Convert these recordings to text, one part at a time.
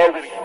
already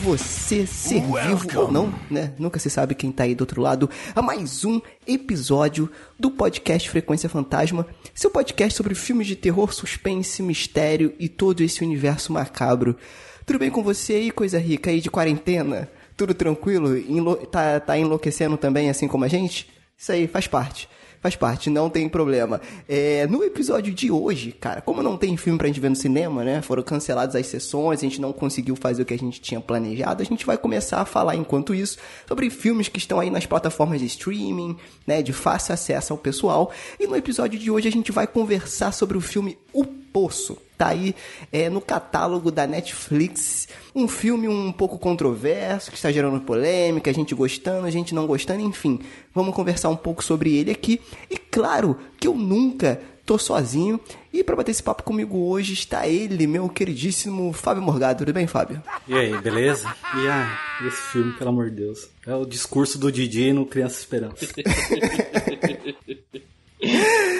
você ser vivo ou não, né? Nunca se sabe quem tá aí do outro lado, a mais um episódio do podcast Frequência Fantasma, seu podcast sobre filmes de terror, suspense, mistério e todo esse universo macabro. Tudo bem com você aí, coisa rica aí de quarentena? Tudo tranquilo? Enlo tá, tá enlouquecendo também, assim como a gente? Isso aí faz parte. Faz parte, não tem problema. É, no episódio de hoje, cara, como não tem filme pra gente ver no cinema, né? Foram canceladas as sessões, a gente não conseguiu fazer o que a gente tinha planejado. A gente vai começar a falar, enquanto isso, sobre filmes que estão aí nas plataformas de streaming, né? De fácil acesso ao pessoal. E no episódio de hoje a gente vai conversar sobre o filme O Poço. Tá aí é, no catálogo da Netflix. Um filme um pouco controverso, que está gerando polêmica, a gente gostando, a gente não gostando, enfim. Vamos conversar um pouco sobre ele aqui. E claro que eu nunca tô sozinho. E para bater esse papo comigo hoje está ele, meu queridíssimo Fábio Morgado. Tudo bem, Fábio? E aí, beleza? E ah, esse filme, pelo amor de Deus. É o discurso do DJ no Criança Esperança.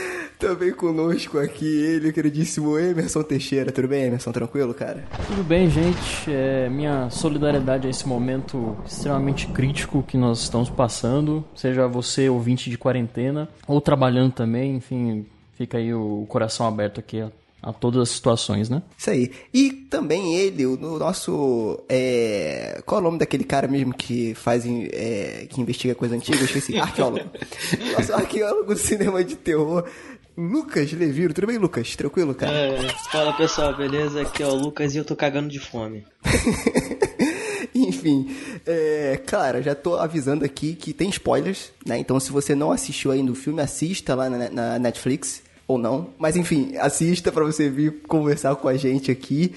Também conosco aqui ele, queridíssimo Emerson Teixeira. Tudo bem, Emerson? Tranquilo, cara? Tudo bem, gente. É, minha solidariedade a esse momento extremamente crítico que nós estamos passando, seja você ouvinte de quarentena ou trabalhando também, enfim, fica aí o coração aberto aqui a, a todas as situações, né? Isso aí. E também ele, o o nosso. É... Qual é o nome daquele cara mesmo que faz. é, que investiga coisa antiga? Eu esqueci. Arqueólogo. Nosso arqueólogo do cinema de terror. Lucas Leviro, tudo bem, Lucas? Tranquilo, cara? É, fala pessoal, beleza? Aqui é o Lucas e eu tô cagando de fome. Enfim, é, cara, já tô avisando aqui que tem spoilers, né? Então, se você não assistiu ainda o filme, assista lá na, na Netflix, ou não. Mas, enfim, assista pra você vir conversar com a gente aqui.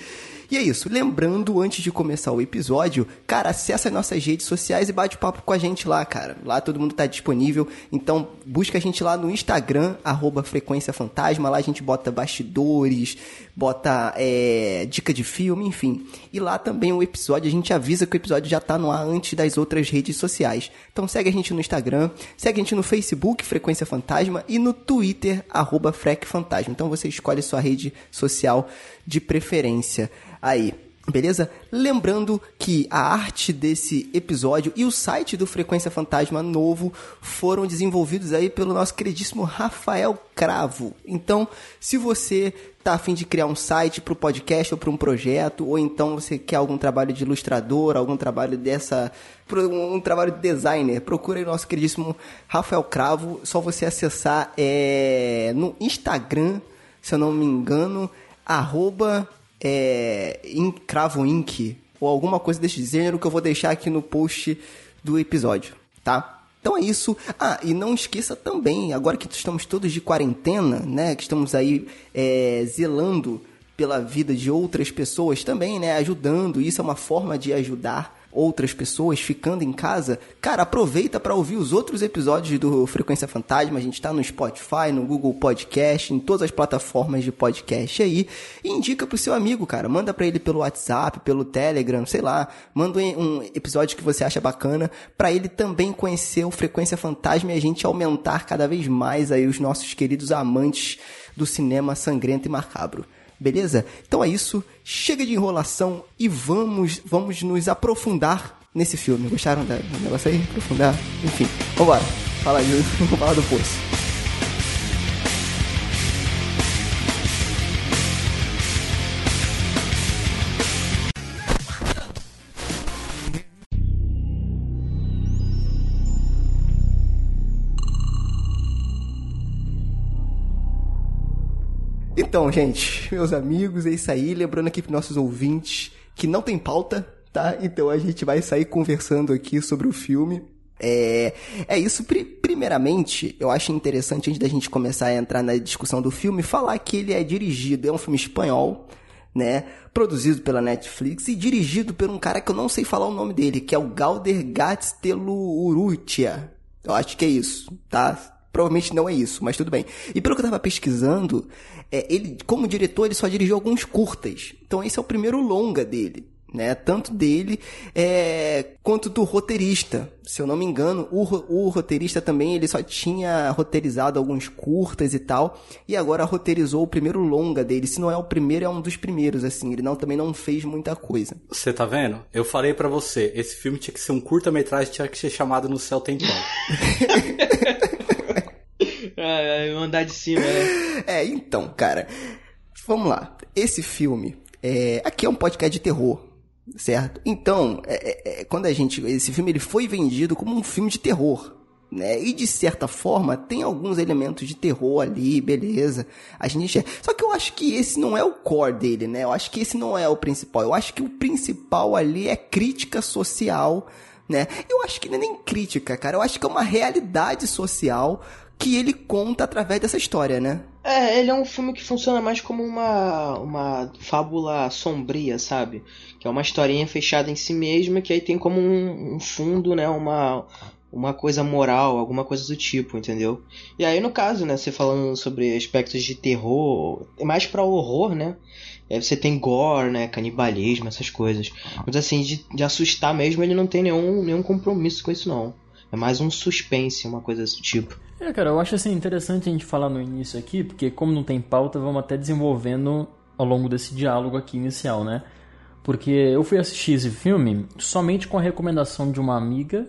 E é isso. Lembrando, antes de começar o episódio, cara, acessa as nossas redes sociais e bate papo com a gente lá, cara. Lá todo mundo tá disponível. Então, busca a gente lá no Instagram, arroba Frequência Fantasma. Lá a gente bota bastidores, bota é, dica de filme, enfim. E lá também o episódio, a gente avisa que o episódio já tá no ar antes das outras redes sociais. Então segue a gente no Instagram, segue a gente no Facebook, Frequência Fantasma, e no Twitter, arroba Frec Fantasma. Então você escolhe sua rede social de preferência aí. Beleza? Lembrando que a arte desse episódio e o site do Frequência Fantasma novo foram desenvolvidos aí pelo nosso queridíssimo Rafael Cravo. Então, se você tá afim de criar um site para o podcast ou para um projeto, ou então você quer algum trabalho de ilustrador, algum trabalho dessa, um trabalho de designer, procura aí o nosso queridíssimo Rafael Cravo. Só você acessar é, no Instagram, se eu não me engano, arroba é, in- Cravo Inc. ou alguma coisa desse gênero que eu vou deixar aqui no post do episódio, tá? Então é isso. Ah, e não esqueça também, agora que estamos todos de quarentena, né? Que estamos aí é, zelando pela vida de outras pessoas também, né? Ajudando. Isso é uma forma de ajudar outras pessoas ficando em casa, cara, aproveita para ouvir os outros episódios do Frequência Fantasma. A gente está no Spotify, no Google Podcast, em todas as plataformas de podcast aí. E indica pro seu amigo, cara. Manda para ele pelo WhatsApp, pelo Telegram, sei lá. Manda um episódio que você acha bacana para ele também conhecer o Frequência Fantasma e a gente aumentar cada vez mais aí os nossos queridos amantes do cinema sangrento e macabro. Beleza? Então é isso. Chega de enrolação e vamos, vamos nos aprofundar nesse filme. Gostaram do negócio aí? Aprofundar? Enfim, vambora. Fala aí, vamos falar do poço. Então, gente, meus amigos, é isso aí. Lembrando aqui para nossos ouvintes que não tem pauta, tá? Então a gente vai sair conversando aqui sobre o filme. É, é isso. Pri- primeiramente, eu acho interessante, antes da gente começar a entrar na discussão do filme, falar que ele é dirigido, é um filme espanhol, né? Produzido pela Netflix e dirigido por um cara que eu não sei falar o nome dele, que é o Galder Gasteluurrutia. Eu acho que é isso, tá? Provavelmente não é isso, mas tudo bem. E pelo que eu tava pesquisando, é, ele, como diretor, ele só dirigiu alguns curtas. Então esse é o primeiro longa dele né? Tanto dele é, quanto do roteirista. Se eu não me engano, o, o roteirista também ele só tinha roteirizado alguns curtas e tal, e agora roteirizou o primeiro longa dele. Se não é o primeiro, é um dos primeiros, assim. Ele não também não fez muita coisa. Você tá vendo? Eu falei para você, esse filme tinha que ser um curta-metragem, tinha que ser chamado No Céu Tem Pão. Ah, andar de cima, né? É, então, cara, vamos lá. Esse filme, é, aqui é um podcast de terror, certo? Então, é, é, é, quando a gente, esse filme ele foi vendido como um filme de terror, né? E de certa forma tem alguns elementos de terror ali, beleza? A gente só que eu acho que esse não é o core dele, né? Eu acho que esse não é o principal. Eu acho que o principal ali é crítica social, né? Eu acho que não é nem crítica, cara. Eu acho que é uma realidade social que ele conta através dessa história, né? É, ele é um filme que funciona mais como uma, uma fábula sombria, sabe? Que é uma historinha fechada em si mesma, que aí tem como um, um fundo, né? Uma, uma coisa moral, alguma coisa do tipo, entendeu? E aí, no caso, né? Você falando sobre aspectos de terror, é mais para horror, né? Aí você tem gore, né? Canibalismo, essas coisas. Mas assim, de, de assustar mesmo, ele não tem nenhum, nenhum compromisso com isso, não. É mais um suspense, uma coisa desse tipo. É, cara, eu acho assim interessante a gente falar no início aqui, porque como não tem pauta, vamos até desenvolvendo ao longo desse diálogo aqui inicial, né? Porque eu fui assistir esse filme somente com a recomendação de uma amiga,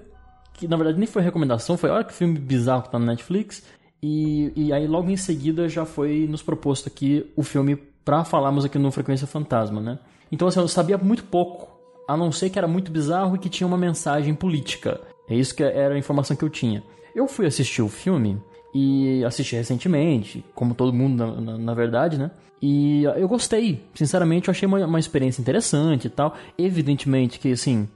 que na verdade nem foi recomendação, foi olha que filme bizarro que tá no Netflix, e, e aí logo em seguida já foi nos proposto aqui o filme pra falarmos aqui no Frequência Fantasma, né? Então assim, eu sabia muito pouco, a não ser que era muito bizarro e que tinha uma mensagem política. É isso que era a informação que eu tinha. Eu fui assistir o filme e assisti recentemente, como todo mundo na, na, na verdade, né? E eu gostei, sinceramente, eu achei uma, uma, experiência interessante e tal. Evidentemente que, assim,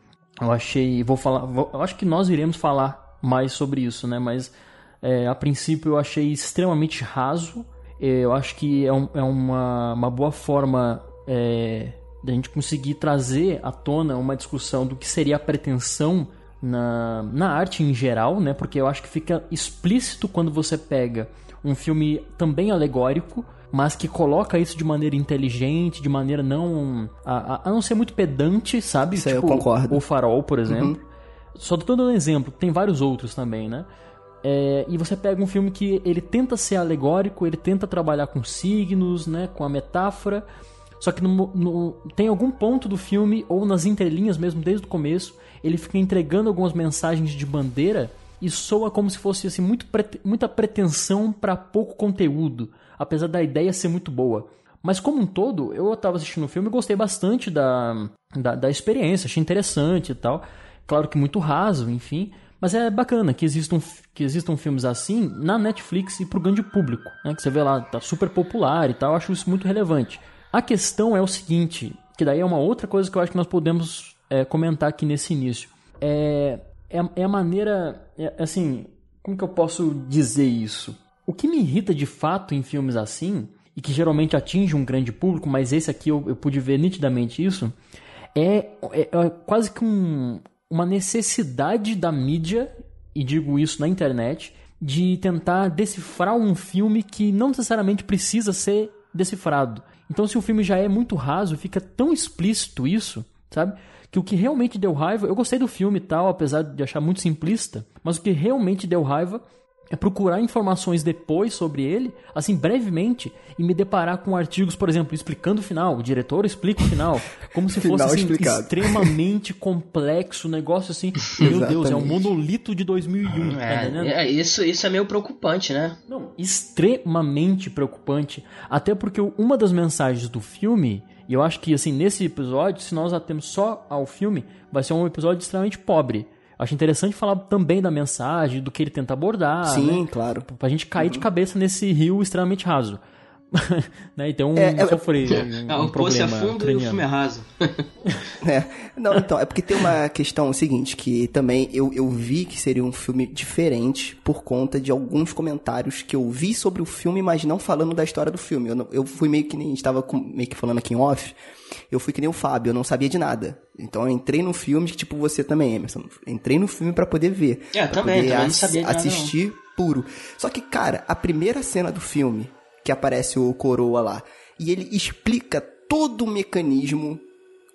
eu achei, vou falar, vou, eu acho que nós iremos falar mais sobre isso, né? Mas é, a princípio eu achei extremamente raso. É, eu acho que é, um, é uma, uma boa forma é, da gente conseguir trazer à tona uma discussão do que seria a pretensão na, na arte em geral, né? Porque eu acho que fica explícito quando você pega um filme também alegórico, mas que coloca isso de maneira inteligente, de maneira não. a, a não ser muito pedante, sabe? Isso tipo, eu concordo. O Farol, por exemplo. Uhum. Só tô dando um exemplo, tem vários outros também, né? É, e você pega um filme que ele tenta ser alegórico, ele tenta trabalhar com signos, né, com a metáfora, só que no, no, tem algum ponto do filme, ou nas entrelinhas mesmo, desde o começo, ele fica entregando algumas mensagens de bandeira e soa como se fosse assim, muito muita pretensão para pouco conteúdo, apesar da ideia ser muito boa. Mas como um todo, eu estava assistindo o filme e gostei bastante da, da, da, experiência, achei interessante e tal. Claro que muito raso, enfim. Mas é bacana que existam, que existam filmes assim na Netflix e pro grande público. Né? Que você vê lá, tá super popular e tal, eu acho isso muito relevante. A questão é o seguinte, que daí é uma outra coisa que eu acho que nós podemos é, comentar aqui nesse início. É, é, é a maneira. É, assim, como que eu posso dizer isso? O que me irrita de fato em filmes assim, e que geralmente atinge um grande público, mas esse aqui eu, eu pude ver nitidamente isso, é, é, é quase que um, uma necessidade da mídia, e digo isso na internet, de tentar decifrar um filme que não necessariamente precisa ser decifrado. Então, se o filme já é muito raso, fica tão explícito isso, sabe? Que o que realmente deu raiva, eu gostei do filme e tal, apesar de achar muito simplista, mas o que realmente deu raiva é procurar informações depois sobre ele, assim, brevemente, e me deparar com artigos, por exemplo, explicando o final. O diretor explica o final. Como se fosse assim, extremamente complexo, negócio assim. Meu Deus, é um monolito de 2001. Tá é, tá é, isso, isso é meio preocupante, né? Não, extremamente preocupante. Até porque uma das mensagens do filme e eu acho que, assim, nesse episódio, se nós atemos só ao filme, vai ser um episódio extremamente pobre. Acho interessante falar também da mensagem, do que ele tenta abordar. Sim, né? claro. Pra gente cair uhum. de cabeça nesse rio extremamente raso. né? E tem um É, é- sofrer um, Ah, um o poço é problema fundo e o filme é raso. É. Não, então, é porque tem uma questão seguinte, que também eu, eu vi que seria um filme diferente por conta de alguns comentários que eu vi sobre o filme, mas não falando da história do filme. Eu, não- eu fui meio que nem, a gente tava com- meio que falando aqui em off, eu fui que nem o Fábio, eu não sabia de nada. Então eu entrei no filme, que tipo você também, Emerson. Entrei no filme pra poder ver. É, pra também, poder também não sabia de nada, não. assistir puro. Só que, cara, a primeira cena do filme, que aparece o Coroa lá, e ele explica todo o mecanismo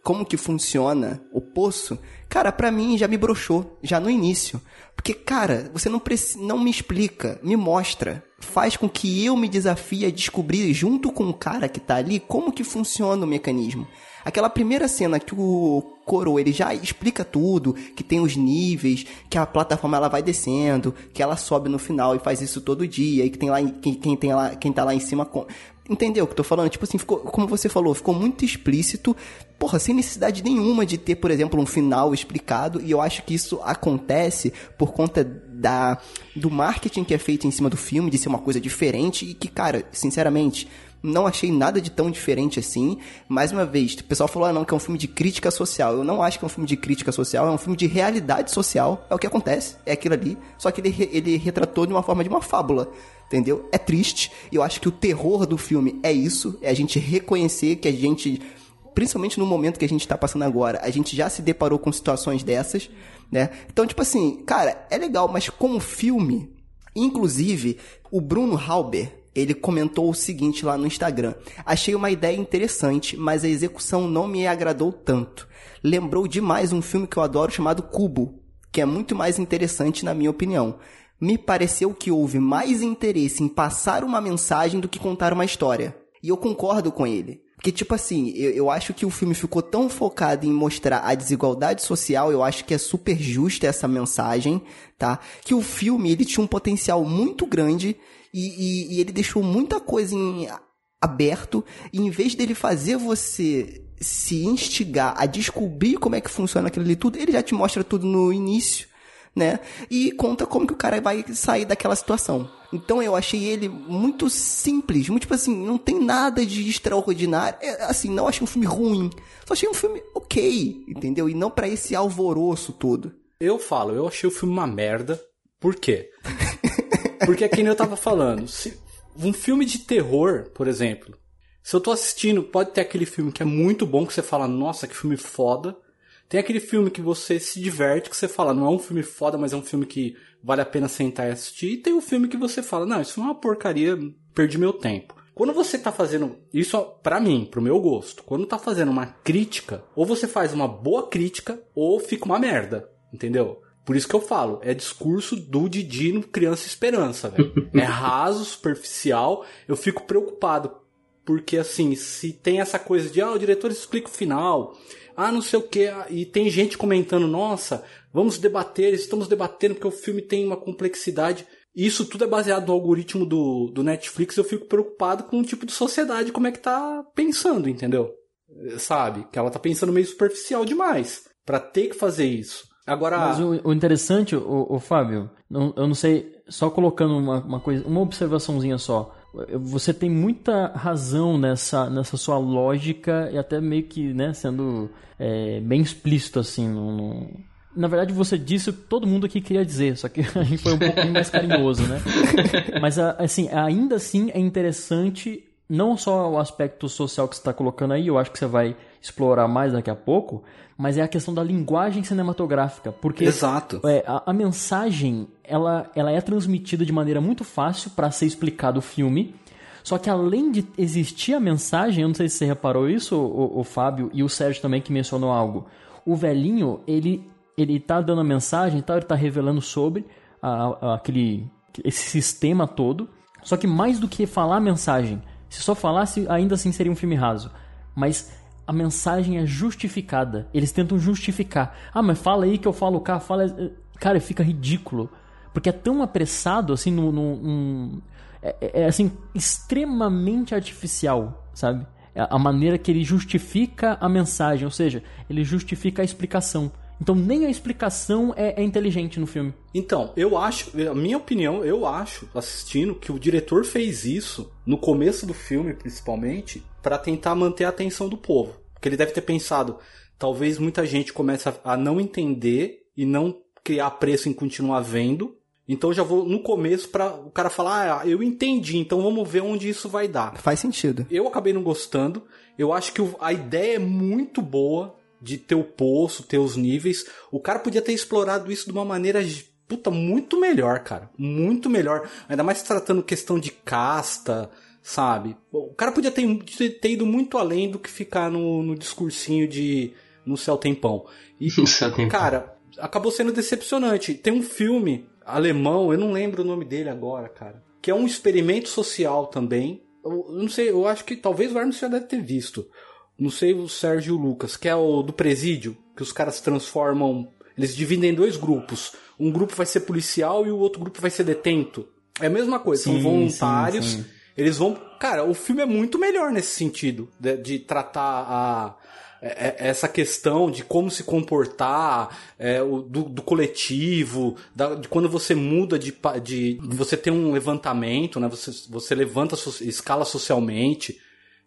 como que funciona o poço, cara, pra mim já me broxou, já no início. Porque, cara, você não, não me explica, me mostra. Faz com que eu me desafie a descobrir, junto com o cara que tá ali, como que funciona o mecanismo. Aquela primeira cena que o Coro, ele já explica tudo, que tem os níveis, que a plataforma ela vai descendo, que ela sobe no final e faz isso todo dia, e que tem lá, em- quem, quem tem lá, quem tá lá em cima com... Entendeu o que eu tô falando? Tipo assim, ficou, como você falou, ficou muito explícito, porra, sem necessidade nenhuma de ter, por exemplo, um final explicado, e eu acho que isso acontece por conta da, do marketing que é feito em cima do filme, de ser uma coisa diferente, e que, cara, sinceramente, não achei nada de tão diferente assim. Mais uma vez, o pessoal falou, ah, não, que é um filme de crítica social. Eu não acho que é um filme de crítica social, é um filme de realidade social. É o que acontece, é aquilo ali. Só que ele, ele retratou de uma forma de uma fábula. Entendeu? É triste. Eu acho que o terror do filme é isso. É a gente reconhecer que a gente principalmente no momento que a gente tá passando agora, a gente já se deparou com situações dessas, né? Então, tipo assim, cara, é legal, mas como filme, inclusive, o Bruno Halber, ele comentou o seguinte lá no Instagram: Achei uma ideia interessante, mas a execução não me agradou tanto. Lembrou demais um filme que eu adoro chamado Cubo, que é muito mais interessante na minha opinião. Me pareceu que houve mais interesse em passar uma mensagem do que contar uma história. E eu concordo com ele. Porque, tipo assim, eu, eu acho que o filme ficou tão focado em mostrar a desigualdade social, eu acho que é super justa essa mensagem, tá? Que o filme, ele tinha um potencial muito grande e, e- e ele deixou muita coisa em aberto. E em vez dele fazer você se instigar a descobrir como é que funciona aquilo ali tudo, ele já te mostra tudo no início né? E conta como que o cara vai sair daquela situação. Então eu achei ele muito simples, muito tipo assim, não tem nada de extraordinário. É, assim, não achei um filme ruim. Só achei um filme ok, entendeu? E não pra esse alvoroço todo. Eu falo, eu achei o filme uma merda. Por quê? Porque é que nem eu tava falando. Se um filme de terror, por exemplo, se eu tô assistindo, pode ter aquele filme que é muito bom, que você fala, nossa, que filme foda. Tem aquele filme que você se diverte, que você fala, não é um filme foda, mas é um filme que vale a pena sentar e assistir. E tem o filme que você fala, não, isso é uma porcaria, perdi meu tempo. Quando você tá fazendo isso pra mim, pro meu gosto, quando tá fazendo uma crítica, ou você faz uma boa crítica, ou fica uma merda, entendeu? Por isso que eu falo, é discurso do Didi no Criança Esperança, velho. É raso, superficial, eu fico preocupado. Porque assim, se tem essa coisa de, ah, o diretor explica o final, ah, não sei o que, e tem gente comentando, nossa, vamos debater, estamos debatendo porque o filme tem uma complexidade. Isso tudo é baseado no algoritmo do, do Netflix, eu fico preocupado com o tipo de sociedade, como é que tá pensando, entendeu? Sabe? Que ela tá pensando meio superficial demais, pra ter que fazer isso. Agora, Mas o, o interessante, o, o Fábio, não- eu não sei, só colocando uma, uma coisa, uma observaçãozinha só. Você tem muita razão nessa, nessa sua lógica e até meio que, né, sendo é, bem explícito assim. no- no- Na verdade, você disse o que todo mundo aqui queria dizer, só que a gente foi um pouquinho mais carinhoso, né? Mas, assim, ainda assim é interessante não só o aspecto social que você está colocando aí, eu acho que você vai explorar mais daqui a pouco, mas é a questão da linguagem cinematográfica, porque Exato. é, a, a mensagem ela, ela é transmitida de maneira muito fácil para ser explicado o filme. Só que além de existir a mensagem, eu não sei se você reparou isso, o, o Fábio e o Sérgio também que mencionou algo. O velhinho, ele ele tá dando a mensagem, tá, ele tá revelando sobre a- a- aquele esse sistema todo. Só que mais do que falar a mensagem, se só falasse, ainda assim seria um filme raso. Mas a mensagem é justificada. Eles tentam justificar. Ah, mas fala aí que eu falo cá, fala. Cara, fica ridículo. Porque é tão apressado, assim, num- num- é, é- é, assim, extremamente artificial, sabe? É A maneira que ele justifica a mensagem, ou seja, ele justifica a explicação. Então nem a explicação é, é inteligente no filme. Então, eu acho, a minha opinião, eu acho, assistindo, que o diretor fez isso, no começo do filme principalmente, para tentar manter a atenção do povo. Porque ele deve ter pensado, talvez muita gente comece a, a não entender e não criar preço em continuar vendo. Então eu já vou no começo para o cara falar, ah, eu entendi, então vamos ver onde isso vai dar. Faz sentido. Eu acabei não gostando. Eu acho que a ideia é muito boa de ter o poço, ter os níveis. O cara podia ter explorado isso de uma maneira puta muito melhor, cara. Muito melhor. Ainda mais tratando questão de casta, sabe? O cara podia ter, ter ido muito além do que ficar no, no discursinho de no céu tem pão. E, No céu tem pão. cara, acabou sendo decepcionante. Tem um filme alemão, eu não lembro o nome dele agora, cara, que é um experimento social também. Eu, eu não sei, eu acho que talvez o Hermes já deve ter visto. Não sei o Sérgio Lucas, que é o do presídio, que os caras transformam, eles dividem em dois grupos. Um grupo vai ser policial e o outro grupo vai ser detento. É a mesma coisa, Sim, são voluntários. sim, sim. Eles vão. Cara, o filme é muito melhor nesse sentido, de, de tratar a, é- é- essa questão de como se comportar, é, o- do, do coletivo, da- de quando você muda de, de. Você tem um levantamento, né? Você, você levanta, so- escala socialmente.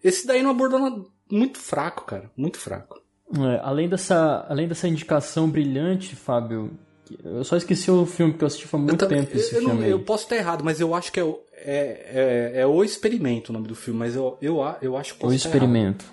Esse daí não abordou nada. Muito fraco, cara. Muito fraco. É, além, dessa, além dessa indicação brilhante, Fábio, eu só esqueci o filme que eu assisti faz muito também- tempo esse eu, não- filme aí. eu posso estar errado, mas eu acho que é, o- é, é, é o experimento o nome do filme, mas eu, eu, eu acho que O estar errado. experimento.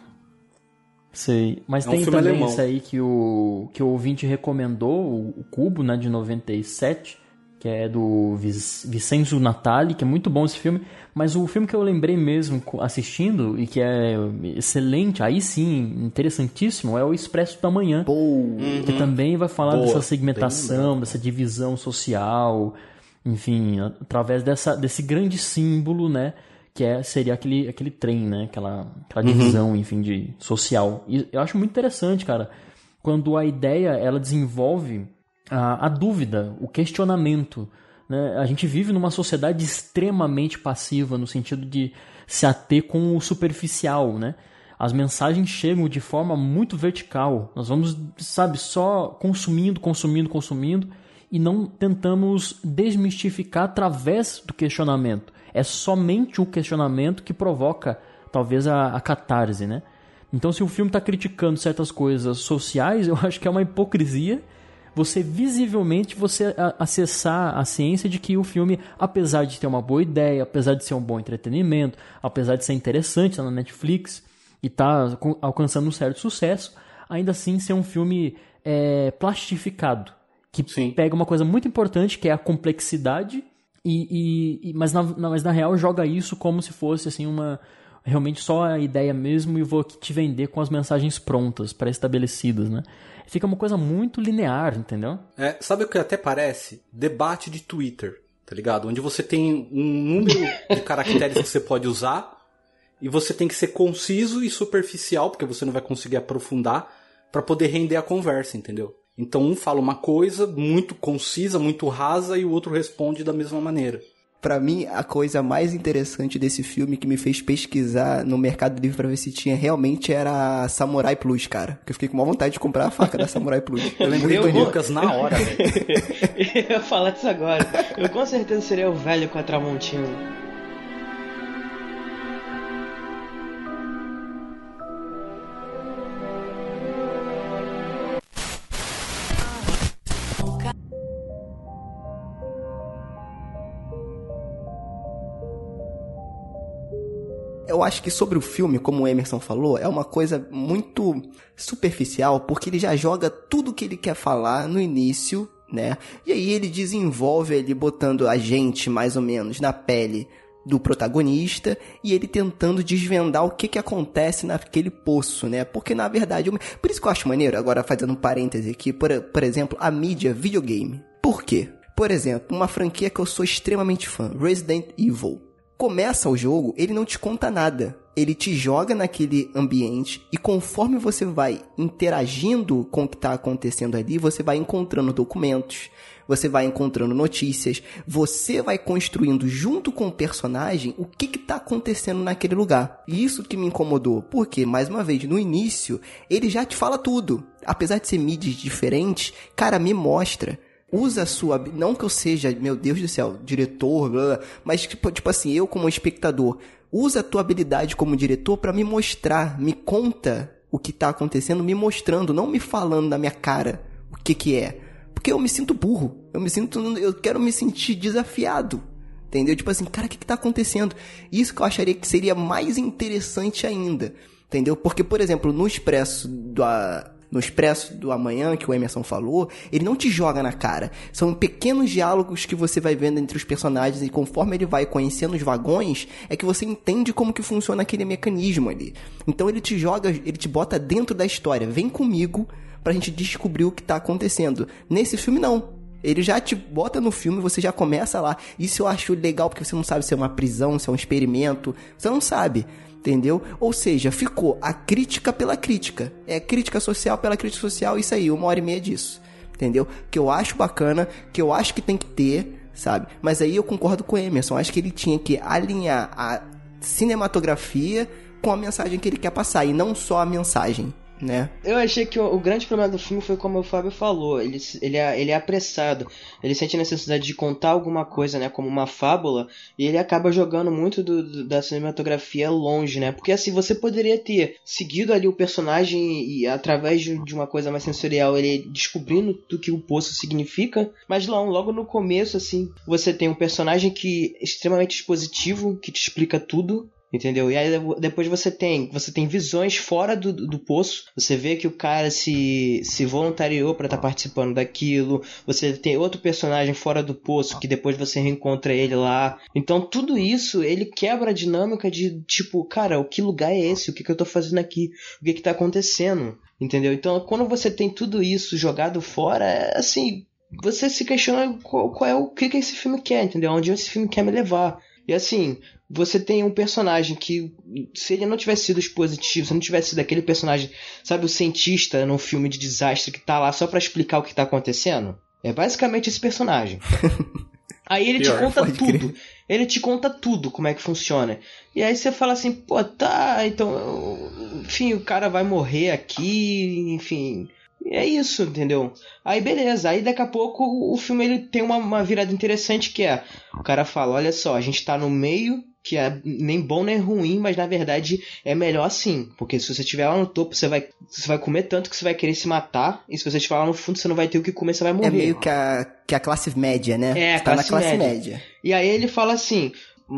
Sei. Mas É um tem filme também alemão. esse aí que o, que o ouvinte recomendou, o, o Cubo, né, de 97, que é do Vic- Vicenzo Natali, que é muito bom esse filme. Mas o filme que eu lembrei mesmo assistindo, e que é excelente, aí sim, interessantíssimo, é o Expresso da Manhã. Pô, Que também vai falar Boa, dessa segmentação, dessa divisão social, enfim, através dessa, desse grande símbolo, né? Que é, seria aquele, aquele trem, né? Aquela, aquela divisão, enfim, de social. E eu acho muito interessante, cara, quando a ideia, ela desenvolve a, a dúvida, o questionamento, né? A gente vive numa sociedade extremamente passiva, no sentido de se ater com o superficial, né? As mensagens chegam de forma muito vertical. Nós vamos, sabe, só consumindo, consumindo, consumindo e não tentamos desmistificar através do questionamento. É somente o questionamento que provoca, talvez, a, a catarse, né? Então, se o filme está criticando certas coisas sociais, eu acho que é uma hipocrisia você visivelmente você acessar a ciência de que o filme, apesar de ter uma boa ideia, apesar de ser um bom entretenimento, apesar de ser interessante tá na Netflix e tá alcançando um certo sucesso, ainda assim ser um filme é, plastificado, que Sim. pega uma coisa muito importante que é a complexidade e, e- e- mas, na, na- mas na real joga isso como se fosse assim uma realmente só a ideia mesmo e vou te vender com as mensagens prontas, pré-estabelecidas, né? Fica uma coisa muito linear, entendeu? É, sabe o que até parece? Debate de Twitter, tá ligado? Onde você tem um número de caracteres que você pode usar e você tem que ser conciso e superficial, porque você não vai conseguir aprofundar pra poder render a conversa, entendeu? Então um fala uma coisa muito concisa, muito rasa e o outro responde da mesma maneira. Pra mim, a coisa mais interessante desse filme que me fez pesquisar no Mercado Livre pra ver se tinha realmente era a Samurai Plus, cara. Que eu fiquei com uma vontade de comprar a faca da Samurai Plus. Eu lembrei do Lucas na hora, velho. Eu ia falar isso agora. Eu com certeza seria o velho com a Tramontina. Eu acho que sobre o filme, como o Emerson falou, é uma coisa muito superficial, porque ele já joga tudo que ele quer falar no início, né? E aí ele desenvolve ele botando a gente mais ou menos na pele do protagonista e ele tentando desvendar o que que acontece naquele poço, né? Porque na verdade, eu- por isso que eu acho maneiro, agora fazendo um parêntese aqui, por, por exemplo, a mídia videogame. Por quê? Por exemplo, uma franquia que eu sou extremamente fã, Resident Evil. Começa o jogo, ele não te conta nada. Ele te joga naquele ambiente e conforme você vai interagindo com o que está acontecendo ali, você vai encontrando documentos, você vai encontrando notícias, você vai construindo junto com o personagem o que está acontecendo naquele lugar. E isso que me incomodou, porque, mais uma vez, no início, ele já te fala tudo. Apesar de ser mídias diferentes, cara, me mostra usa a sua. Não que eu seja, meu Deus do céu, diretor, blá, blá, mas tipo, tipo assim, eu como espectador, usa a tua habilidade como diretor para me mostrar, me conta o que tá acontecendo, me mostrando, não me falando na minha cara o que que é. Porque eu me sinto burro, eu me sinto, eu quero me sentir desafiado. Entendeu? Tipo assim, cara, o que que tá acontecendo? Isso que eu acharia que seria mais interessante ainda. Entendeu? Porque, por exemplo, no Expresso da, no Expresso do Amanhã, que o Emerson falou, ele não te joga na cara. São pequenos diálogos que você vai vendo entre os personagens e conforme ele vai conhecendo os vagões, é que você entende como que funciona aquele mecanismo ali. Então ele te joga, ele te bota dentro da história. Vem comigo pra gente descobrir o que tá acontecendo. Nesse filme não. Ele já te bota no filme, você já começa lá. Isso eu acho legal porque você não sabe se é uma prisão, se é um experimento. Você não sabe entendeu? Ou seja, ficou a crítica pela crítica. É crítica social pela crítica social, isso aí, uma hora e meia disso. Entendeu? Que eu acho bacana, que eu acho que tem que ter, sabe? Mas aí eu concordo com o Emerson, acho que ele tinha que alinhar a cinematografia com a mensagem que ele quer passar, e não só a mensagem né? Eu achei que o, o, grande problema do filme foi como o Fábio falou, ele, ele, é, ele é apressado, ele sente a necessidade de contar alguma coisa, né, como uma fábula, e ele acaba jogando muito do, do, da cinematografia longe, né? Porque assim, você poderia ter seguido ali o personagem e através de, de uma coisa mais sensorial, ele descobrindo do que o poço significa, mas logo, logo no começo, assim, você tem um personagem que é extremamente expositivo, que te explica tudo, Entendeu? E aí depois você tem, você tem visões fora do, do poço. Você vê que o cara se, se voluntariou para estar tá participando daquilo. Você tem outro personagem fora do poço que depois você reencontra ele lá. Então tudo isso ele quebra a dinâmica de tipo, cara, o que lugar é esse? O que, que eu tô fazendo aqui? O que que tá acontecendo? Entendeu? Então quando você tem tudo isso jogado fora, é assim, você se questiona qual, qual é o que, que esse filme quer, entendeu? Onde esse filme quer me levar. E assim, você tem um personagem que, se ele não tivesse sido expositivo, se não tivesse sido aquele personagem, sabe, o cientista num filme de desastre que tá lá só para explicar o que tá acontecendo, é basicamente esse personagem. Aí ele Pior, te conta tudo. Crer. Ele te conta tudo como é que funciona. E aí você fala assim, pô, tá, então. Enfim, o cara vai morrer aqui, enfim. E é isso, entendeu? Aí beleza, aí daqui a pouco o filme ele tem uma, uma virada interessante que é. O cara fala, olha só, a gente tá no meio que é nem bom nem ruim, mas na verdade é melhor assim. Porque se você estiver lá no topo, você vai, você vai comer tanto que você vai querer se matar. E se você estiver lá no fundo, você não vai ter o que comer, você vai morrer. É meio que a, que a classe média, né? É, a tá classe, na classe média. média. E aí ele fala assim.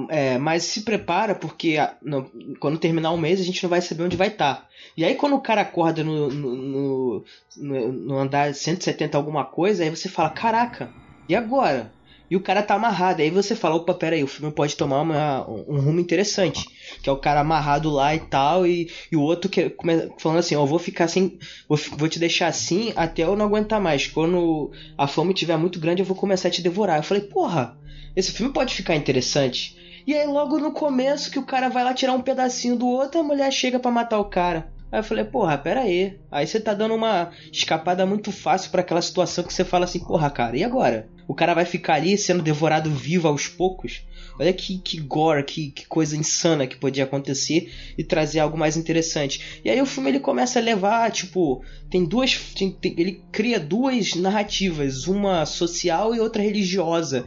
É, mas se prepara porque no, quando terminar o mês a gente não vai saber onde vai estar. Tá. E aí quando o cara acorda no, no, no, no andar 170 alguma coisa, aí você fala, caraca, e agora? e o cara tá amarrado. Aí você fala, opa, pera aí, o filme pode tomar uma, um rumo interessante. Que é o cara amarrado lá e tal, e, e o outro que, falando assim, ó, oh, vou ficar assim, vou, vou te deixar assim até eu não aguentar mais. Quando a fome estiver muito grande, eu vou começar a te devorar. Eu falei, porra, esse filme pode ficar interessante. E aí logo no começo que o cara vai lá tirar um pedacinho do outro, a mulher chega para matar o cara. Aí eu falei, porra, pera aí. Aí você tá dando uma escapada muito fácil para aquela situação que você fala assim, porra, cara, e agora? O cara vai ficar ali sendo devorado vivo aos poucos? Olha que, que gore, que, que coisa insana que podia acontecer e trazer algo mais interessante. E aí o filme ele começa a levar, tipo, tem duas. Tem, tem, ele cria duas narrativas, uma social e outra religiosa.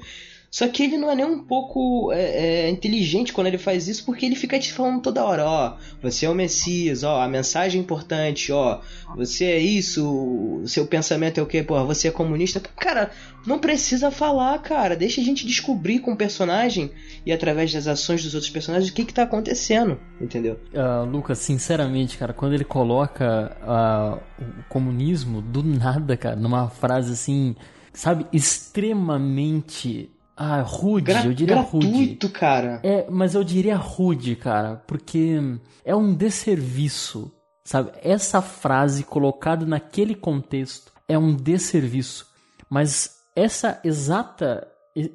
Só que ele não é nem um pouco é, é, inteligente quando ele faz isso, porque ele fica te falando toda hora, ó, você é o Messias, ó, a mensagem é importante, ó, você é isso, seu pensamento é o que, pô, você é comunista. Cara, não precisa falar, cara, deixa a gente descobrir com o personagem e através das ações dos outros personagens o que que tá acontecendo, entendeu? Uh, Lucas, sinceramente, cara, quando ele coloca uh, o comunismo do nada, cara, numa frase assim, sabe, extremamente ah, rude, Gra eu diria gratuito, rude. cara. É, mas eu diria rude, cara, porque é um desserviço, sabe? Essa frase colocada naquele contexto é um desserviço. Mas essa exata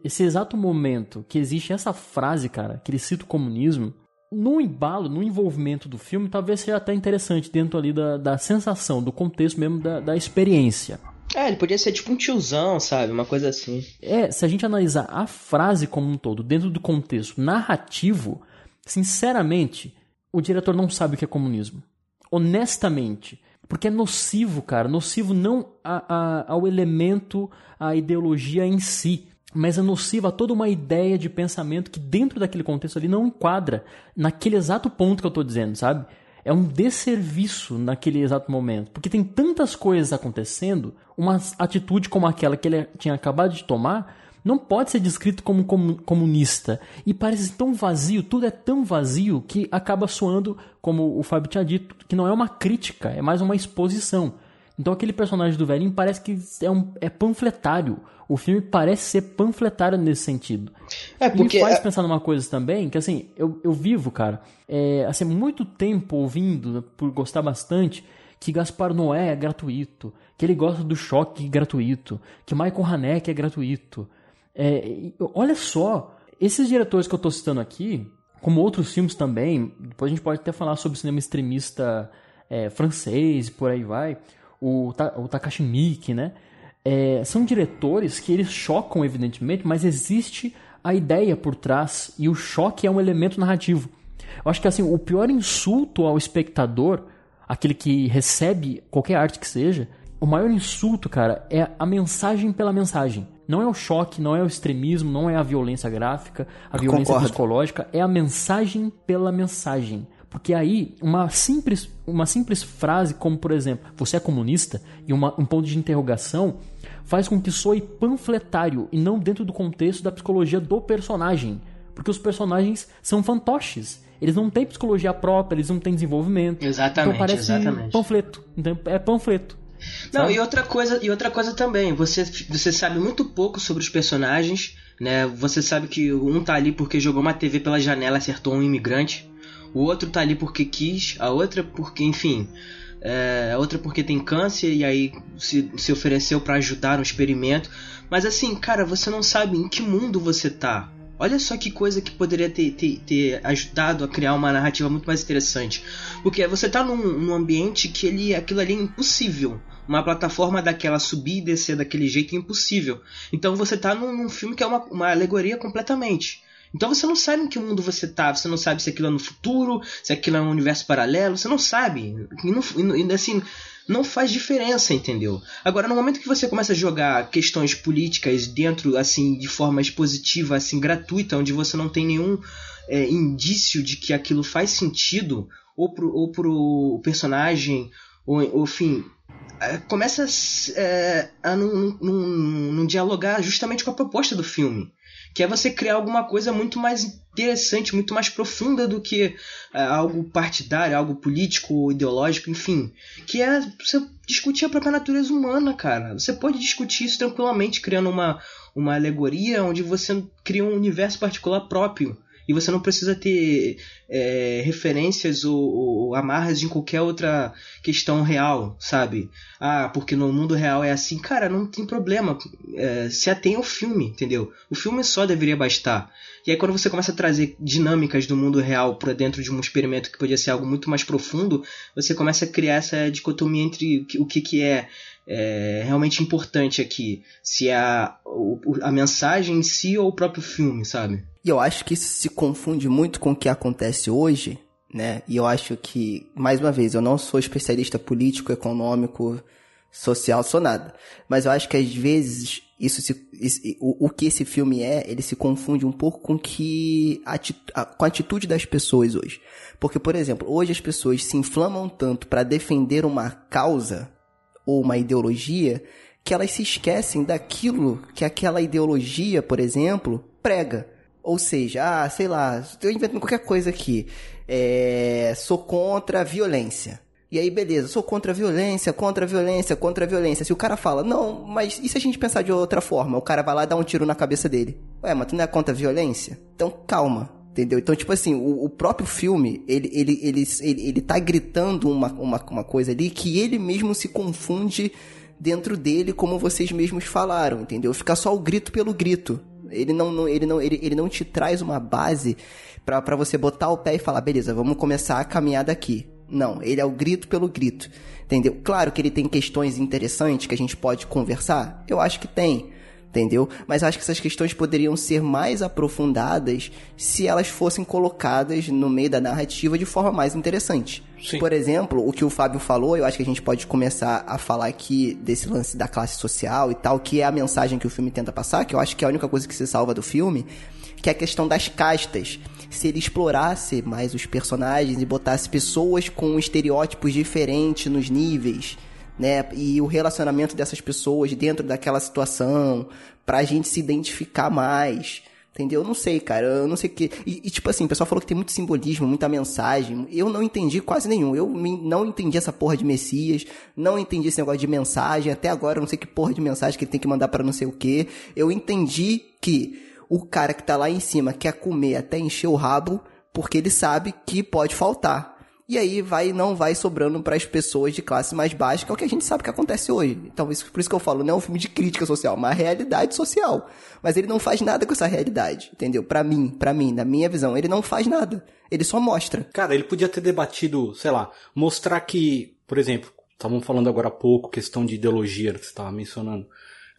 esse exato momento que existe essa frase, cara, que ele cita o comunismo, no embalo, no envolvimento do filme, talvez seja até interessante dentro ali da, da sensação, do contexto mesmo da, da experiência. É, ele podia ser tipo um tiozão, sabe? Uma coisa assim. É, se a gente analisar a frase como um todo, dentro do contexto narrativo, sinceramente, o diretor não sabe o que é comunismo. Honestamente. Porque é nocivo, cara. Nocivo não a- a- ao elemento, à ideologia em si. Mas é nocivo a toda uma ideia de pensamento que dentro daquele contexto ali não enquadra naquele exato ponto que eu tô dizendo, sabe? É um desserviço naquele exato momento. Porque tem tantas coisas acontecendo, uma atitude como aquela que ele tinha acabado de tomar não pode ser descrito como comu- comunista. E parece tão vazio, tudo é tão vazio que acaba soando, como o Fábio tinha dito, que não é uma crítica, é mais uma exposição. Então aquele personagem do velhinho parece que é, um, é panfletário. O filme parece ser panfletário nesse sentido. É, porque- me faz é- pensar numa coisa também, que assim, eu, eu vivo, cara, é, assim, muito tempo ouvindo, por gostar bastante, que Gaspar Noé é gratuito, que ele gosta do choque gratuito, que Michael Haneke é gratuito. É, e olha só, esses diretores que eu tô citando aqui, como outros filmes também, depois a gente pode até falar sobre cinema extremista é, francês, por aí vai, o, o Takashi Miike, né? É, são diretores que eles chocam, evidentemente, mas existe a ideia por trás e o choque é um elemento narrativo. Eu acho que assim, o pior insulto ao espectador, aquele que recebe qualquer arte que seja, o maior insulto, cara, é a mensagem pela mensagem. Não é o choque, não é o extremismo, não é a violência gráfica, a violência concordo. psicológica, é a mensagem pela mensagem. Porque aí, uma simples, uma simples frase, como por exemplo, você é comunista, e uma- um ponto de interrogação, faz com que soe panfletário e não dentro do contexto da psicologia do personagem. Porque os personagens são fantoches. Eles não têm psicologia própria, eles não têm desenvolvimento. Exatamente, então parece exatamente. panfleto. Então, é panfleto. Não, Sabe? e outra coisa, e outra coisa também, você, você sabe muito pouco sobre os personagens, né? Você sabe que um tá ali porque jogou uma TV pela janela e acertou um imigrante, o outro tá ali porque quis, a outra porque, enfim, é, a outra porque tem câncer e aí se, se ofereceu pra ajudar no experimento. Mas assim, cara, você não sabe em que mundo você tá. Olha só que coisa que poderia ter, ter, ter ajudado a criar uma narrativa muito mais interessante. Porque você tá num, num ambiente que ele, aquilo ali é impossível. Uma plataforma daquela subir e descer daquele jeito é impossível. Então você tá num, num filme que é uma, uma alegoria completamente. Então você não sabe em que mundo você tá, você não sabe se aquilo é no futuro, se aquilo é um universo paralelo, você não sabe. E, não, e assim, não faz diferença, entendeu? Agora, no momento que você começa a jogar questões políticas dentro, assim, de forma expositiva, assim, gratuita, onde você não tem nenhum é, indício de que aquilo faz sentido, ou pro, ou pro personagem, ou, enfim, é, começa é, a não- não- não dialogar justamente com a proposta do filme. Que é você criar alguma coisa muito mais interessante, muito mais profunda do que é, algo partidário, algo político ou ideológico, enfim. Que é você discutir a própria natureza humana, cara. Você pode discutir isso tranquilamente, criando uma, uma alegoria onde você cria um universo particular próprio. E você não precisa ter é, referências ou, ou amarras em qualquer outra questão real, sabe? Ah, porque no mundo real é assim. Cara, não tem problema. É, se atém ao filme, entendeu? O filme só deveria bastar. E aí quando você começa a trazer dinâmicas do mundo real para dentro de um experimento que podia ser algo muito mais profundo, você começa a criar essa dicotomia entre o que, que, é, é, realmente importante aqui. Se é a, a mensagem em si ou o próprio filme, sabe? E eu acho que isso se confunde muito com o que acontece hoje, né? E eu acho que, mais uma vez, eu não sou especialista político, econômico, social, sou nada. Mas eu acho que às vezes isso se, isso- o, o que esse filme é, ele se confunde um pouco com que ati- a- com a atitude das pessoas hoje. Porque, por exemplo, hoje as pessoas se inflamam tanto para defender uma causa ou uma ideologia que elas se esquecem daquilo que aquela ideologia, por exemplo, prega. Ou seja, ah, sei lá, eu invento qualquer coisa aqui. É, sou contra a violência. E aí, beleza, sou contra a violência, contra a violência, contra a violência. Se o cara fala, não, mas e se a gente pensar de outra forma? O cara vai lá e dá um tiro na cabeça dele. Ué, mas tu não é contra a violência? Então calma, entendeu? Então, tipo assim, o, o próprio filme, ele, ele, ele, ele, ele tá gritando uma, uma, uma coisa ali que ele mesmo se confunde dentro dele, como vocês mesmos falaram, entendeu? Fica só o grito pelo grito. Ele não, não- ele não, ele, ele não te traz uma base pra você botar o pé e falar, beleza, vamos começar a caminhar daqui. Não, ele é o grito pelo grito. Entendeu? Claro que ele tem questões interessantes que a gente pode conversar. Eu acho que tem. Entendeu? Mas acho que essas questões poderiam ser mais aprofundadas se elas fossem colocadas no meio da narrativa de forma mais interessante. Sim. Por exemplo, o que o Fábio falou, eu acho que a gente pode começar a falar aqui desse lance da classe social e tal, que é a mensagem que o filme tenta passar, que eu acho que é a única coisa que se salva do filme, que é a questão das castas. Se ele explorasse mais os personagens e botasse pessoas com estereótipos diferentes nos níveis, né? E o relacionamento dessas pessoas dentro daquela situação, pra gente se identificar mais. Entendeu? Eu não sei, cara. Eu não sei o que. E, e, tipo assim, o pessoal falou que tem muito simbolismo, muita mensagem. Eu não entendi quase nenhum. Eu não entendi essa porra de Messias. Não entendi esse negócio de mensagem. Até agora eu não sei que porra de mensagem que ele tem que mandar pra não sei o que. Eu entendi que o cara que tá lá em cima quer comer até encher o rabo porque ele sabe que pode faltar. E aí vai não vai sobrando para as pessoas de classe mais baixa, que é o que a gente sabe que acontece hoje. Então, isso, por isso que eu falo, não é um filme de crítica social, é uma realidade social. Mas ele não faz nada com essa realidade, entendeu? Pra mim, pra mim, na minha visão, ele não faz nada. Ele só mostra. Cara, ele podia ter debatido, sei lá, mostrar que, por exemplo, estavam falando agora há pouco, questão de ideologia que você estava mencionando.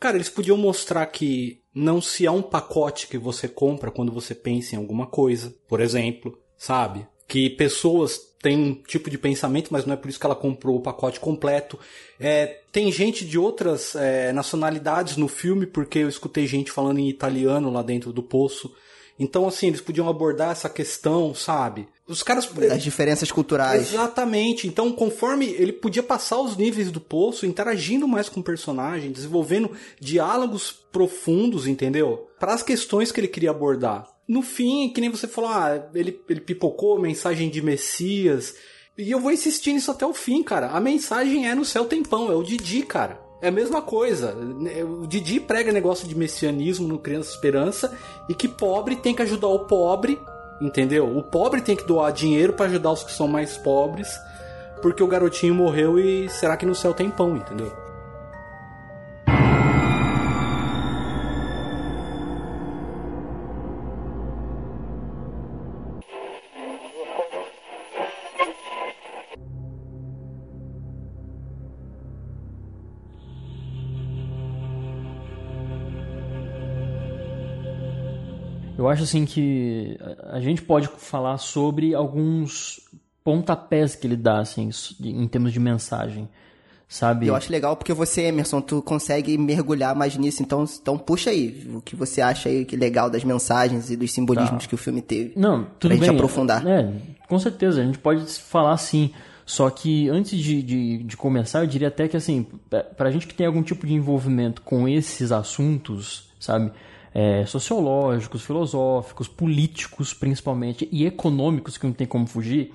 Cara, eles podiam mostrar que não se há um pacote que você compra quando você pensa em alguma coisa, por exemplo, sabe? Que pessoas têm um tipo de pensamento, mas não é por isso que ela comprou o pacote completo. É, tem gente de outras é, nacionalidades no filme, porque eu escutei gente falando em italiano lá dentro do poço. Então, assim, eles podiam abordar essa questão, sabe? Os caras. As diferenças culturais. Exatamente. Então, conforme ele podia passar os níveis do poço, interagindo mais com o personagem, desenvolvendo diálogos profundos, entendeu? Para as questões que ele queria abordar. No fim, que nem você falou, ah, ele, ele pipocou mensagem de Messias. E eu vou insistir nisso até o fim, cara. A mensagem é no céu tempão, é o Didi, cara. É a mesma coisa. O Didi prega negócio de messianismo no Criança Esperança e que pobre tem que ajudar o pobre, entendeu? O pobre tem que doar dinheiro para ajudar os que são mais pobres, porque o garotinho morreu e será que no céu tem pão, entendeu? Eu acho assim que a gente pode falar sobre alguns pontapés que ele dá, assim, em termos de mensagem, sabe? Eu acho legal porque você, Emerson, tu consegue mergulhar mais nisso, então, então puxa aí o que você acha aí que legal das mensagens e dos simbolismos que o filme teve. Não, tudo pra gente bem. aprofundar. É, com certeza, a gente pode falar sim. Só que antes de, de, de começar, eu diria até que assim, pra- pra gente que tem algum tipo de envolvimento com esses assuntos, sabe? É, sociológicos, filosóficos, políticos principalmente, e econômicos, que não tem como fugir,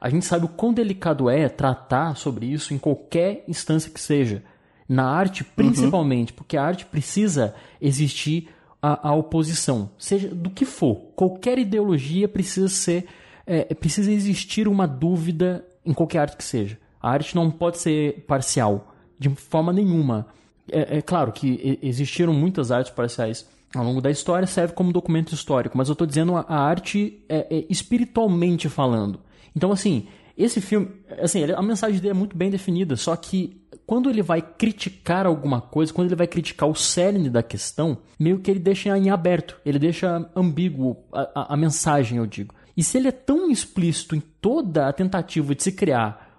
a gente sabe o quão delicado é tratar sobre isso em qualquer instância que seja. Na arte, principalmente, porque a arte precisa existir a, a oposição, seja do que for. Qualquer ideologia precisa ser. é, precisa existir uma dúvida em qualquer arte que seja. A arte não pode ser parcial, de forma nenhuma. É, é claro que existiram muitas artes parciais ao longo da história, serve como documento histórico, mas eu estou dizendo a, arte é, é, espiritualmente falando. Então, assim, esse filme, assim, a mensagem dele é muito bem definida, só que quando ele vai criticar alguma coisa, quando ele vai criticar o cerne da questão, meio que ele deixa em aberto, ele deixa ambíguo a, a- a mensagem, eu digo. E se ele é tão explícito em toda a tentativa de se criar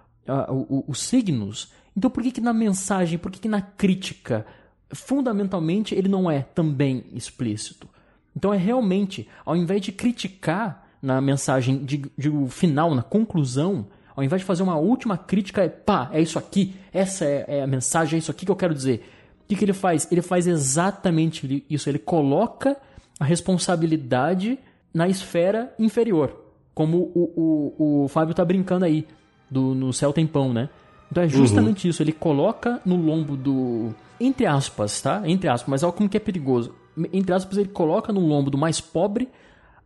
o- os signos, então por que, que na mensagem, por que, que na crítica, fundamentalmente ele não é também explícito? Então é realmente, ao invés de criticar na mensagem de, de final, na conclusão, ao invés de fazer uma última crítica, é pá, é isso aqui, essa é, é a mensagem, é isso aqui que eu quero dizer. O que, que ele faz? Ele faz exatamente isso. Ele coloca a responsabilidade na esfera inferior. Como o, o, o Fábio tá brincando aí, do, no céu tem pão, né? Então é justamente isso. Ele coloca no lombo do. Entre aspas, tá? Entre aspas, mas olha como que é perigoso. Entre aspas, ele coloca no lombo do mais pobre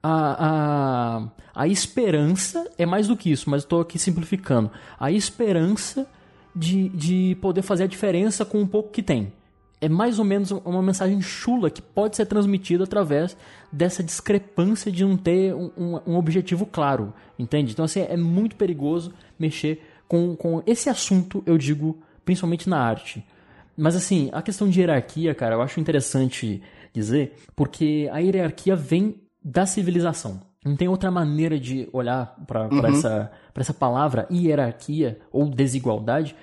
a, a, a esperança. É mais do que isso, mas estou aqui simplificando. A esperança de, de poder fazer a diferença com o pouco que tem. é mais ou menos uma mensagem chula que pode ser transmitida através dessa discrepância de não ter um, um, um objetivo claro, entende? Então, assim, é muito perigoso mexer com, com esse assunto, eu digo, principalmente na arte. Mas, assim, a questão de hierarquia, cara, eu acho interessante dizer, porque a hierarquia vem da civilização. Não tem outra maneira de olhar para uhum. essa, essa palavra hierarquia ou desigualdade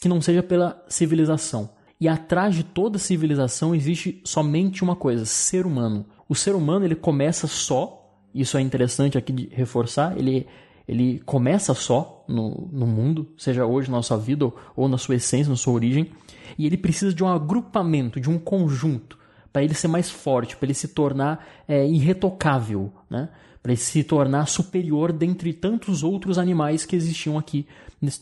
que não seja pela civilização. E atrás de toda civilização existe somente uma coisa: ser humano. O ser humano ele começa só, isso é interessante aqui de reforçar, ele, ele começa só no, no mundo, seja hoje na nossa vida ou, ou na sua essência, na sua origem, e ele precisa de um agrupamento, de um conjunto, para ele ser mais forte, para ele se tornar é, irretocável, né? para ele se tornar superior dentre tantos outros animais que existiam aqui